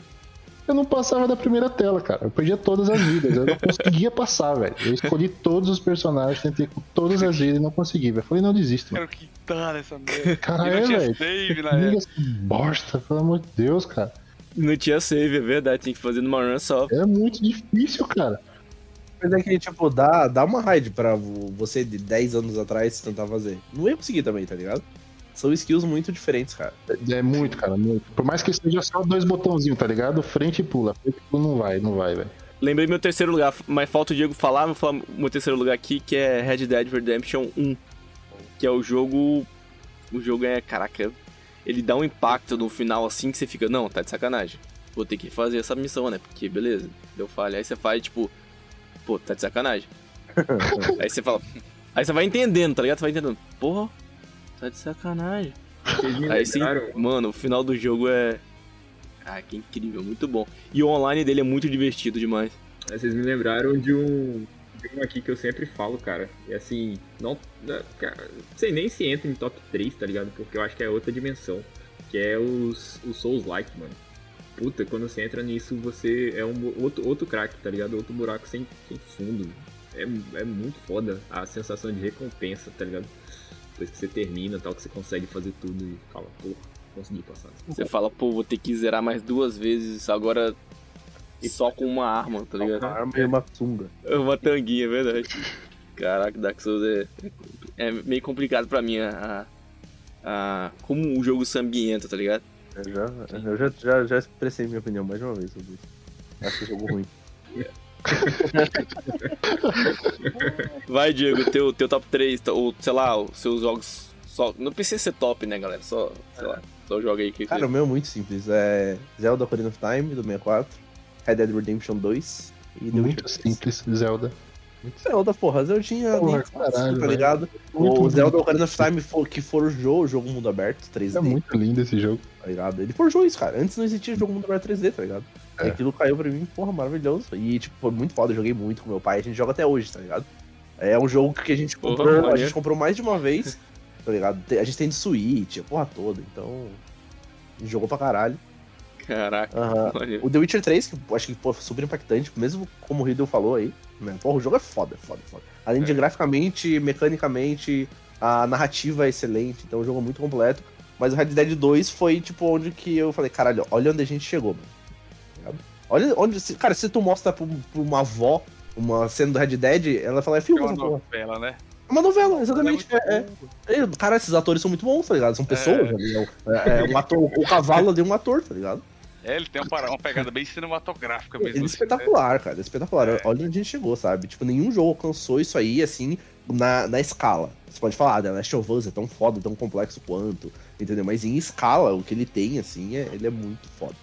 Eu não passava da primeira tela, cara. Eu perdia todas as vidas. Eu não conseguia passar, velho. Eu escolhi todos os personagens, tentei com todas as vidas e não consegui, velho. Falei, não desisto, mano. quero quitar essa merda. Cara, não tinha velho. save na época. bosta, pelo amor de Deus, cara. Não tinha save, é verdade. Tinha que fazer numa run só. É muito difícil, cara. Mas é que, tipo, dá, dá uma raid pra vo- você de 10 anos atrás tentar fazer. Não ia conseguir também, tá ligado? São skills muito diferentes, cara. É muito, cara, muito. Por mais que seja só dois botãozinhos, tá ligado? Frente e pula. Frente e pula não vai, não vai, velho. Lembrei meu terceiro lugar, mas falta o Diego falar, vou falar meu terceiro lugar aqui, que é Red Dead Redemption 1. Que é o jogo. O jogo é. Caraca, ele dá um impacto no final assim que você fica, não, tá de sacanagem. Vou ter que fazer essa missão, né? Porque beleza, deu falha. Aí você faz, tipo, pô, tá de sacanagem. aí você fala. Aí você vai entendendo, tá ligado? Você vai entendendo. Porra, tá de sacanagem. Aí sim, mano, o final do jogo é. Ah, que incrível, muito bom. E o online dele é muito divertido demais. Aí Vocês me lembraram de um, tem um aqui que eu sempre falo, cara. E assim, não. não- Cara, não sei nem se entra em top 3, tá ligado? Porque eu acho que é outra dimensão. Que é os, os Souls-like, mano. Puta, quando você entra nisso, você é um outro, outro crack, tá ligado? Outro buraco sem, sem fundo. É, é muito foda a sensação de recompensa, tá ligado? Depois que você termina tal, que você consegue fazer tudo e fala, porra, consegui passar. Você fala, pô, vou ter que zerar mais duas vezes agora só com uma arma, tá ligado? Uma arma e uma sunga. É Uma tanguinha, é verdade. Caraca, Dark Souls é, é meio complicado pra mim a, a- como o jogo se ambienta, tá ligado? Eu já, eu já, já, já expressei minha opinião mais de uma vez sobre isso. Acho que é jogo ruim. Vai, Diego, teu, teu top 3, ou sei lá, os seus jogos. Só, não precisa ser top, né, galera? Só, sei lá, só joga aí que Cara, o meu é muito simples. É Zelda Ocarina of Time, do 64, Red Dead Redemption 2 e The Muito Witcher 3. simples, Zelda. Zelda, porra, Zeldinha, Porra, Link, caralho, tá ligado? Muito o Zelda. Ocarina of Time, for, que forjou o jogo mundo aberto 3D, É muito lindo esse jogo. tá ligado? Ele forjou isso, cara. Antes não existia jogo mundo aberto 3D, tá ligado? É. Aquilo caiu pra mim, porra, maravilhoso. E, tipo, foi muito foda, eu joguei muito com meu pai, a gente joga até hoje, tá ligado? É um jogo que a gente Porra, comprou, a gente comprou mais de uma vez, tá ligado? A gente tem de Switch, a porra toda, então. A gente jogou pra caralho. Caraca, maneiro. O The Witcher 3, que acho que pô, foi super impactante, mesmo como o Riddle falou aí, né? Porra, o jogo é foda, foda, foda. Além de graficamente, mecanicamente, a narrativa é excelente, então o jogo é muito completo. Mas o Red Dead 2 foi, tipo, onde que eu falei, caralho, olha onde a gente chegou, mano. Olha onde. se- Cara, se tu mostra pra, pra uma avó uma cena do Red Dead, ela fala, é É filme uma essa porra. novela, né? É uma novela, exatamente. Ela É, é, é, cara, esses atores são muito bons, tá ligado? São pessoas É. ali. É, é um ator, o cavalo ali é um ator, tá ligado? É, ele tem uma, uma pegada bem cinematográfica mesmo. Ele é assim, espetacular, cara, espetacular. É. Olha onde a gente chegou, sabe? Tipo, nenhum jogo alcançou isso aí, assim, na, na escala. Você pode falar, ah, The Last of Us é tão foda, tão complexo quanto, entendeu? Mas em escala, o que ele tem, assim, é, ele é muito foda.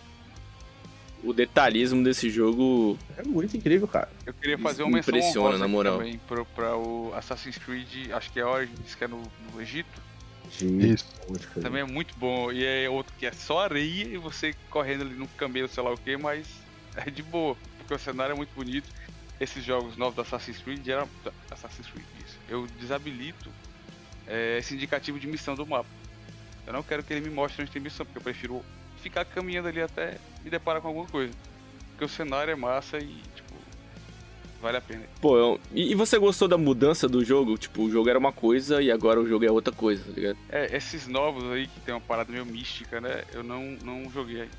O detalhismo desse jogo. É muito incrível, cara. Eu queria fazer uma Impressiona, na moral. também pro, pra o Assassin's Creed, acho que é Origins, que é no, no Egito. Isso. Também é muito bom. E é outro que é só areia e você correndo ali no camelo, sei lá o que, mas é de boa, porque o cenário é muito bonito. Esses jogos novos do Assassin's Creed, geral, Assassin's Creed, isso. Eu desabilito é, esse indicativo de missão do mapa. Eu não quero que ele me mostre onde tem missão, porque eu prefiro ficar caminhando ali até me deparar com alguma coisa. Porque o cenário é massa e, tipo, vale a pena. Pô, eu- e, você gostou da mudança do jogo? Tipo, o jogo era uma coisa e agora o jogo é outra coisa, tá ligado? É, esses novos aí que tem uma parada meio mística, né? Eu não, não joguei aí.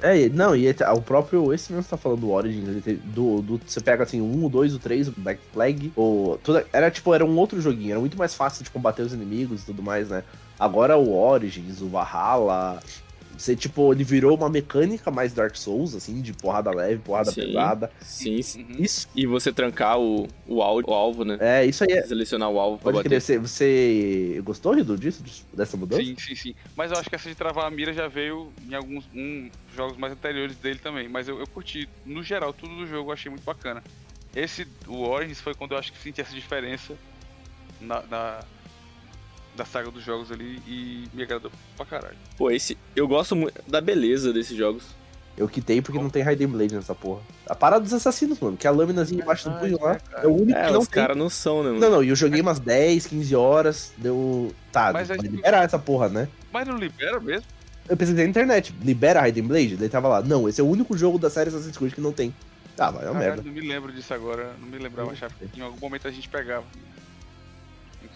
É, não, e esse- o próprio, esse mesmo que você tá falando do Origins, ele tem- do, do, você pega assim, um, o dois, o três, o Black Flag, o, tudo, era tipo, era um outro joguinho, era muito mais fácil de combater os inimigos e tudo mais, né? Agora o Origins, o Valhalla, você, tipo, ele virou uma mecânica mais Dark Souls, assim, de porrada leve, porrada Sim. pesada. Sim, sim. Uhum. Isso, E você trancar o, o, al- o alvo, né? é, isso aí é. Selecionar o alvo pra Pode bater. crer, você, você gostou, Rido, disso, disso- dessa mudança? Sim, sim, sim. Mas eu acho que essa de travar a mira já veio em alguns um, jogos mais anteriores dele também. Mas eu, eu curti, no geral, tudo do jogo eu achei muito bacana. Esse, o Origins, foi quando eu acho que senti essa diferença na, na- da saga dos jogos ali e me agradou pra caralho. Pô, esse. Eu gosto muito da beleza desses jogos. Eu quitei porque não tem Raiden Blade nessa porra. A parada dos assassinos, mano, que é a lâminazinha embaixo do punho lá, cara? é o único É, que não os tem. caras não são, né, mano? Não, não, e eu joguei umas 10, 15 horas, deu. Tá, Mas aí- liberar essa porra, né? Mas não libera mesmo? Eu pesquisei na internet, libera Raiden Blade? Daí tava lá, não, esse é o único jogo da série Assassin's Creed que não tem. Ah, vai, é uma Caralho, merda. não me lembro disso agora. Não me lembrava, achava que em algum momento a gente pegava.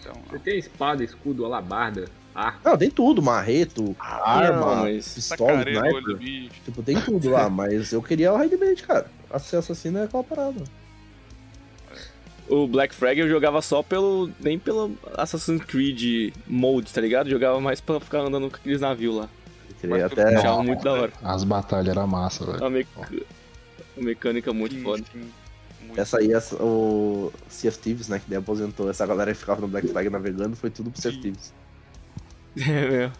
Então, Você tem espada, escudo, alabarda, arco. Não, tem tudo, marreto, arma, mas pistola, do sniper. Tipo, tem tudo lá, mas eu queria o Raiden Blade, cara. Ser assassino é aquela parada. O Black Flag eu jogava só pelo. nem pelo Assassin's Creed mode, tá ligado? Jogava mais pra ficar andando com aqueles navios lá. Eu até. Achava muito da hora. As batalhas eram massa, velho. Uma, meca- uma mecânica muito Sim, foda. sim. Muito. Essa aí, essa- o Sea of Thieves, né, que daí aposentou essa galera que ficava no Black Flag navegando, foi tudo pro Sea of. Thieves. É, meu.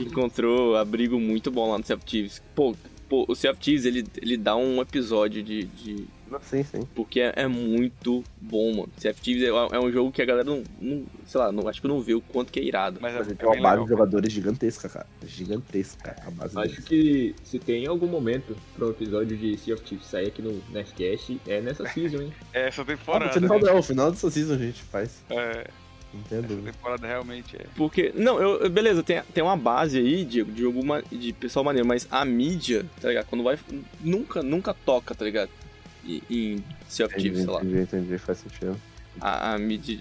Encontrou abrigo muito bom lá no Sea of Thieves. Pô, pô, o Sea of Thieves, ele, ele dá um episódio de, de Sim, sim. Porque é, é muito bom, mano. Sea of Thieves é, é um jogo que a galera não, não- sei lá, não, acho que não vê o quanto que é irado. Mas é, Mas é tem uma bem base legal. de jogadores gigantesca, cara. Gigantesca a base Acho deles. que se tem algum momento para um episódio de Sea of Thieves sair aqui no Nerdcast, é nessa season, hein? É, essa Ah, temporada. no final, né? não, final dessa season a gente faz. É, Entendo. essa temporada realmente é. Porque, não, eu, eu- beleza, tem, tem uma base aí, Diego, de alguma de pessoal maneiro, mas a mídia, tá ligado? Quando vai, nunca, nunca toca, tá ligado? Em Sea of Thieves, sei lá. entendi, entendi, faz sentido. a, a mídia.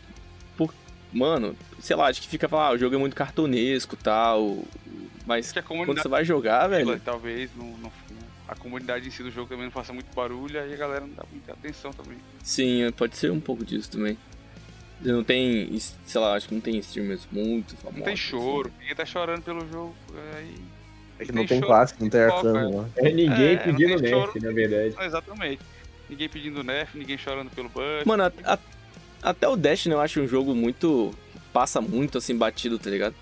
Por, mano, sei lá, acho que fica falando, ah, o jogo é muito cartunesco e tal. Mas quando você vai jogar, velho. talvez não, não- a comunidade em si do jogo também não faça muito barulho, aí a galera não dá muita atenção também. Sim, pode ser um pouco disso também. Não tem, sei lá, acho que não tem streamers muito famosos. Não tem assim. choro, ninguém tá chorando pelo jogo. Aí. É que Tem não tem show, classe, não tem arcano lá. É ninguém É, pedindo tem choro. na verdade. Exatamente. Ninguém pedindo nerf, ninguém chorando pelo buff. Mano, a- a- até o Destiny eu acho um jogo muito. Passa muito assim batido, tá ligado?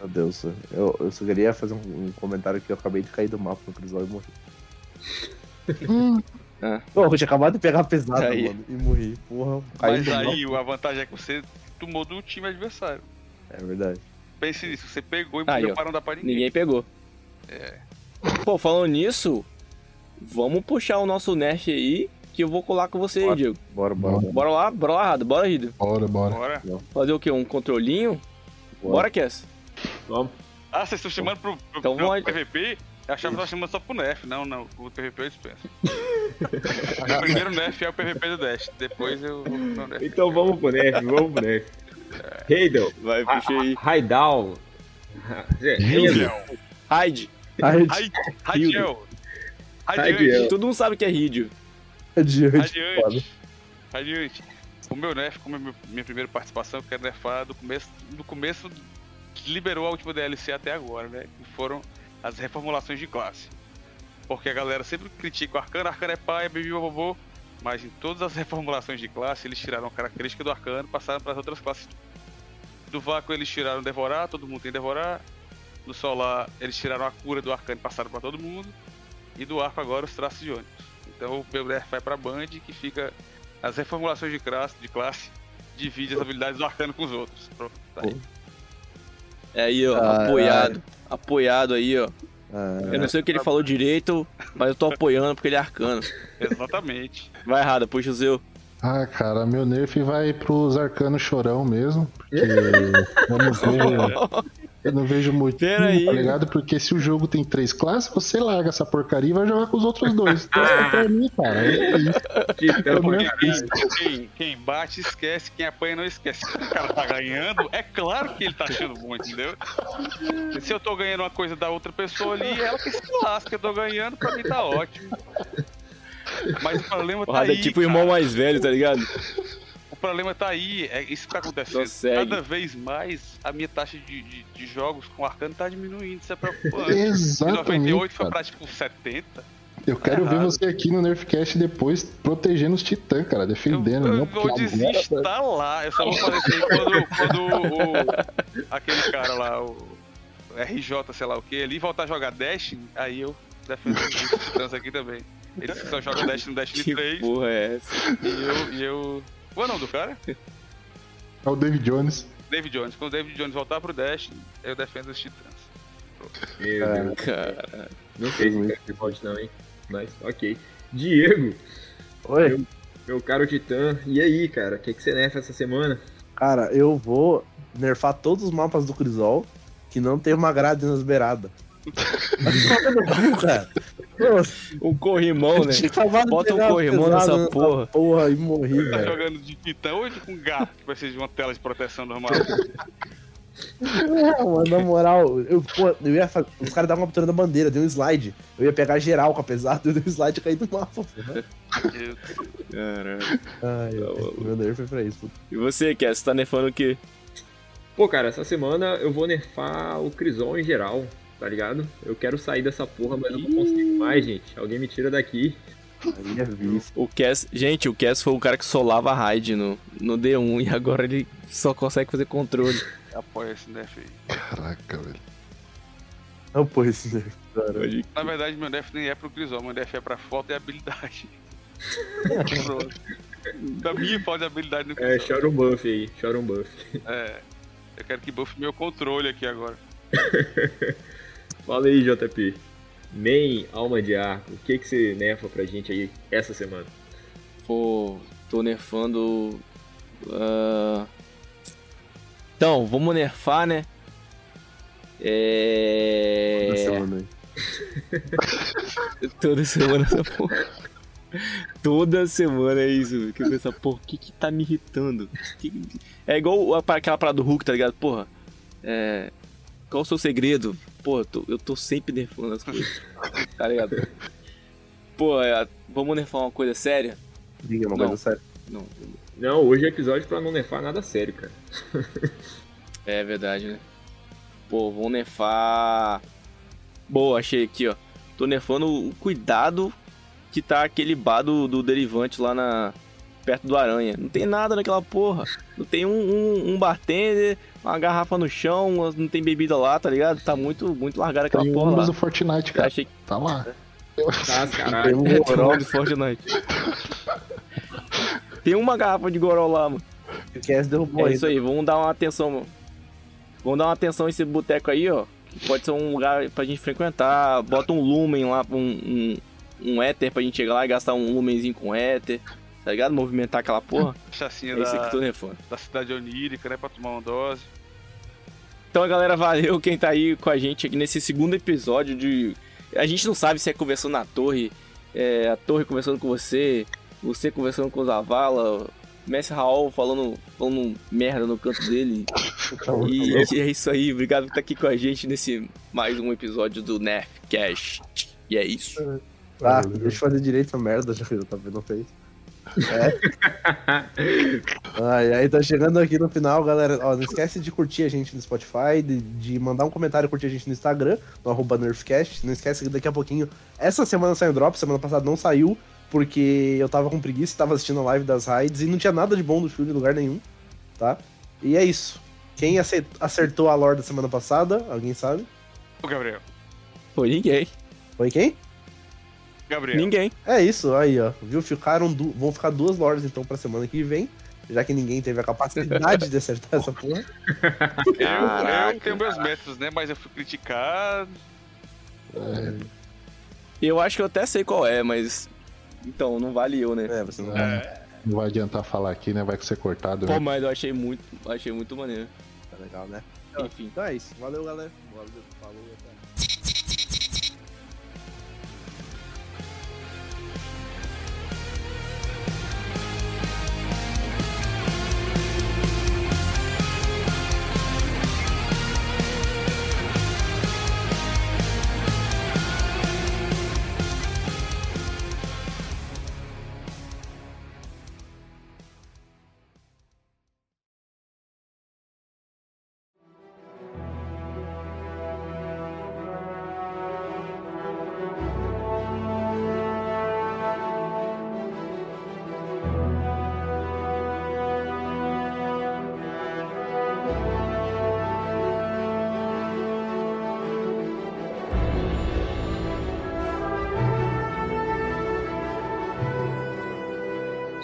Meu Deus, eu, eu só queria fazer um, um comentário que eu acabei de cair do mapa no Crisol e morri. Ah. Pô, eu tinha acabado de pegar pesado, Aí. mano, e morri. Porra, caí Mas aí mapa. a vantagem é que você tomou do time adversário. É verdade. Pense nisso, você pegou e Aí, morreu ó. para não dar pra ninguém. Ninguém pegou. É. Pô, falando nisso, vamos puxar o nosso nerf aí, que eu vou colar com você aí, Bora. Diego. Bora, bora. bora. Bora lá, bora lá, Rado, bora, Rido. Bora, bora. Bora. Fazer o quê? Um controlinho? Bora. Bora, Cass. Vamos. Ah, vocês estão chamando pro, pro, Então pro vamos- PVP? Eu achava que tava chamando só pro nerf. Não, não. O PVP eu dispenso. o primeiro nerf é o PVP do Dash. Depois eu vou pro nerf. Então vamos pro nerf, vamos pro nerf. Heidel, Vai, puxa aí. Raidal. Heidel. Raid. Ai, Radiante. Todo mundo sabe que é adiante. Radiante. Radiante. O meu nerf, como é minha primeira participação, eu quero nerfar do começo, do começo que liberou a última DLC até agora, né? Que foram as reformulações de classe. Porque a galera sempre critica o Arcano, Arcano é pai, é bibi, vovô. Mas em todas as reformulações de classe, eles tiraram a característica do Arcano e passaram para as outras classes. Do Vácuo, eles tiraram Devorar, todo mundo tem Devorar. Do Solar, eles tiraram a cura do Arcano e passaram para todo mundo. E do Arco agora, os traços de ônibus. Então o nerf vai pra Band, que fica as reformulações de classe, de classe divide as habilidades do Arcano com os outros. Pronto, tá aí. É aí, ó, Caralho. apoiado. Apoiado aí, ó. Ah, Eu não sei o que ele falou direito, mas eu tô apoiando porque ele é arcano. Exatamente. Vai, Rada, puxa o seu. Ah, cara, meu nerf vai pros arcanos chorão mesmo. Porque eu não vejo, eu não vejo muito. Tá ligado? Porque se o jogo tem três classes, você larga essa porcaria e vai jogar com os outros dois. Então, pra mim, cara, é isso. Não- caralho. Quem, quem bate esquece, quem apanha não esquece. Se o cara tá ganhando, é claro que ele tá achando bom, entendeu? Se eu tô ganhando uma coisa da outra pessoa ali, ela que se lasca, eu tô ganhando, pra mim tá ótimo. Mas o problema O tá Rada aí. é tipo o irmão mais velho, tá ligado? O problema tá aí, é isso que tá acontecendo. Cada vez mais a minha taxa de, de, de jogos com arcano tá diminuindo, isso é preocupante. De Exatamente. 98 foi pra tipo 70. Eu quero ver você aqui no Nerfcast depois protegendo os titãs, cara, Eu, defendendo. eu não, vou desinstalar. Eu só vou fazer isso aí quando, quando o, aquele cara lá, o RJ, sei lá o que, ele voltar a jogar Dash, aí eu defendo os titãs aqui também. Ele só joga Dash no Destiny Que 3 porra é essa? e eu. E eu... Qual é o nome do cara? É o David Jones. David Jones. Quando o David Jones voltar pro Dash, eu defendo os titãs. Meu Deus. Cara. Não sei se quer que volte não, hein? Mas, ok. Diego, Oi? meu caro Titã, e aí, cara? O que, que você nerfa essa semana? Cara, eu vou nerfar todos os mapas do Crisol que não tem uma grade nas beiradas. Um corrimão, né? Bota um corrimão nessa porra. porra e morri, Tá velho. jogando de titã de com gato, que vai ser de uma tela de proteção normal? Não, mano, na moral, eu, pô, eu ia fazer. Os caras davam uma captura da bandeira, deu um slide. Eu ia pegar geral com a pesada, eu dei um slide e caí do mapa, porra. Caralho. Ai, Tá meu nerf foi pra isso. E você, Cass, você tá nerfando o quê? Pô, cara, essa semana eu vou nerfar o Crisol em geral, tá ligado? Eu quero sair dessa porra, mas eu não consigo mais, gente. Alguém me tira daqui. É. O Cass, gente, o Cass foi o cara que solava a raid no, no D1 e agora ele só consegue fazer controle. apoio esse nerf aí. Caraca, velho. Não, pô, esse nerf. Cara. Na verdade, meu nerf nem é pro Crisol, meu nerf é pra foto e habilidade. Da minha falta de habilidade no É, chora um buff aí, chora um buff. É. Eu quero que buff meu controle aqui agora. Fala aí, JP. Nem alma de arco, o que, que você nerfa pra gente aí essa semana? Pô, tô nerfando. ah, Então, vamos nerfar, né? É. Toda semana aí. Toda semana essa porra. Toda semana é isso. Que eu penso, porra, o que que tá me irritando? É igual aquela parada do Hulk, tá ligado? Porra, é. Qual o seu segredo? Pô, eu tô, eu tô sempre nerfando as coisas. Tá ligado? Pô, é, vamos nerfar uma coisa séria? Diga uma Não. coisa séria. Não, Não, hoje é episódio pra não nerfar nada sério, cara. É verdade, né? Pô, vou nerfar. Boa, achei aqui, ó. Tô nerfando o cuidado que tá aquele bar do, do derivante lá na. Perto do aranha. Não tem nada naquela porra. Não tem um, um, um bartender, uma garrafa no chão, não tem bebida lá, tá ligado? Tá muito, muito largada aquela Tem o porra lá. do Fortnite, cara. Achei Tá lá. Tá, Tem caralho. tem um goró ônibus Fortnite. Tem uma garrafa de goró lá, mano. que o Cass derrubou É isso aí, vamos dar uma atenção. Vamos dar uma atenção nesse boteco aí, ó. que Pode ser um lugar pra gente frequentar. Bota um lumen lá, um, um, um éter pra gente chegar lá e gastar um lumenzinho com éter. Tá ligado? Movimentar aquela porra. Chacinha É da, que eu tô nerfando. da cidade onírica, né? Pra tomar uma dose. Então, galera, valeu quem tá aí com a gente aqui nesse segundo episódio de. A gente não sabe se é conversando na torre, é a torre conversando com você, você conversando com o Zavala, Messi Raul falando, falando merda no canto dele. E é isso aí, obrigado por estar aqui com a gente nesse mais um episódio do Nerfcast. E é isso. Tá, deixa eu fazer direito essa merda, já que o JP não fez. É. Ai, aí tá chegando aqui no final, galera. Ó, não esquece de curtir a gente no Spotify, de, de mandar um comentário, curtir a gente no Instagram, no arroba NerfCast. Não esquece que daqui a pouquinho. Essa semana sai o drop, semana passada não saiu, porque eu tava com preguiça, tava assistindo a live das raids e não tinha nada de bom do filme em lugar nenhum, tá? E é isso. Quem acertou a lore da semana passada, alguém sabe? Ô, Gabriel. Foi ninguém. Foi quem? Gabriel. Ninguém. É isso, aí, ó. Viu? Ficaram du- Vão ficar duas lores então pra semana que vem. Já que ninguém teve a capacidade de acertar essa porra. Eu, Caraca. eu tenho meus métodos, né? Mas eu fui criticado. Eu acho que eu até sei qual é, mas. Então, não vale eu, né? É, você não É, Não vai adiantar falar aqui, né? Vai ser cortado. Pô, né? mas eu achei muito. Achei muito maneiro. tá legal, né? Enfim. Então é isso. Valeu, galera. Valeu, falou,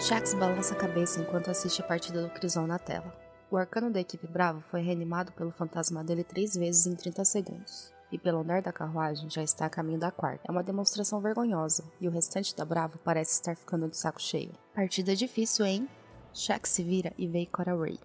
Shax balança a cabeça enquanto assiste a partida do Crisol na tela. O arcano da equipe Bravo foi reanimado pelo fantasma dele três vezes em 30 segundos. E pelo andar da carruagem já está a caminho da quarta. É uma demonstração vergonhosa, e o restante da Bravo parece estar ficando de saco cheio. Partida difícil, hein? Shax se vira e vê Cora Ray,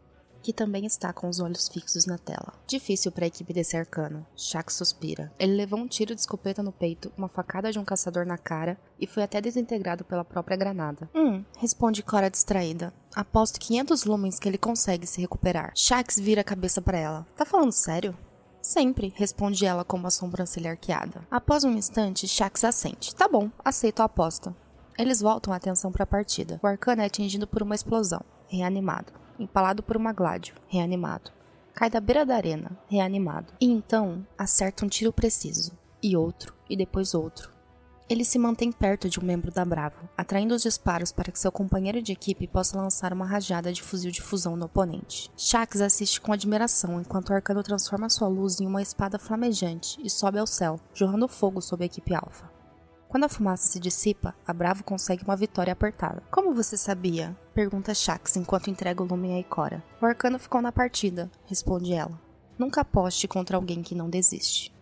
que também está com os olhos fixos na tela. Difícil para a equipe desse arcano. Shax suspira. Ele levou um tiro de escopeta no peito, uma facada de um caçador na cara e foi até desintegrado pela própria granada. Hum, responde Cora distraída. Aposto 500 lumens que ele consegue se recuperar. Shax vira a cabeça para ela. Tá falando sério? Sempre, responde ela com uma sobrancelha arqueada. Após um instante, Shax assente. Tá bom, aceito a aposta. Eles voltam a atenção para a partida. O arcano é atingido por uma explosão, reanimado. Empalado por uma gládio, reanimado. Cai da beira da arena, reanimado. E então, acerta um tiro preciso. E outro, e depois outro. Ele se mantém perto de um membro da Bravo, atraindo os disparos para que seu companheiro de equipe possa lançar uma rajada de fuzil de fusão no oponente. Shax assiste com admiração enquanto o arcano transforma sua luz em uma espada flamejante e sobe ao céu, jorrando fogo sobre a equipe alfa. Quando a fumaça se dissipa, a Bravo consegue uma vitória apertada. Como você sabia? Pergunta Shax enquanto entrega o lume a Ikora. O arcano ficou na partida, responde ela. Nunca aposte contra alguém que não desiste.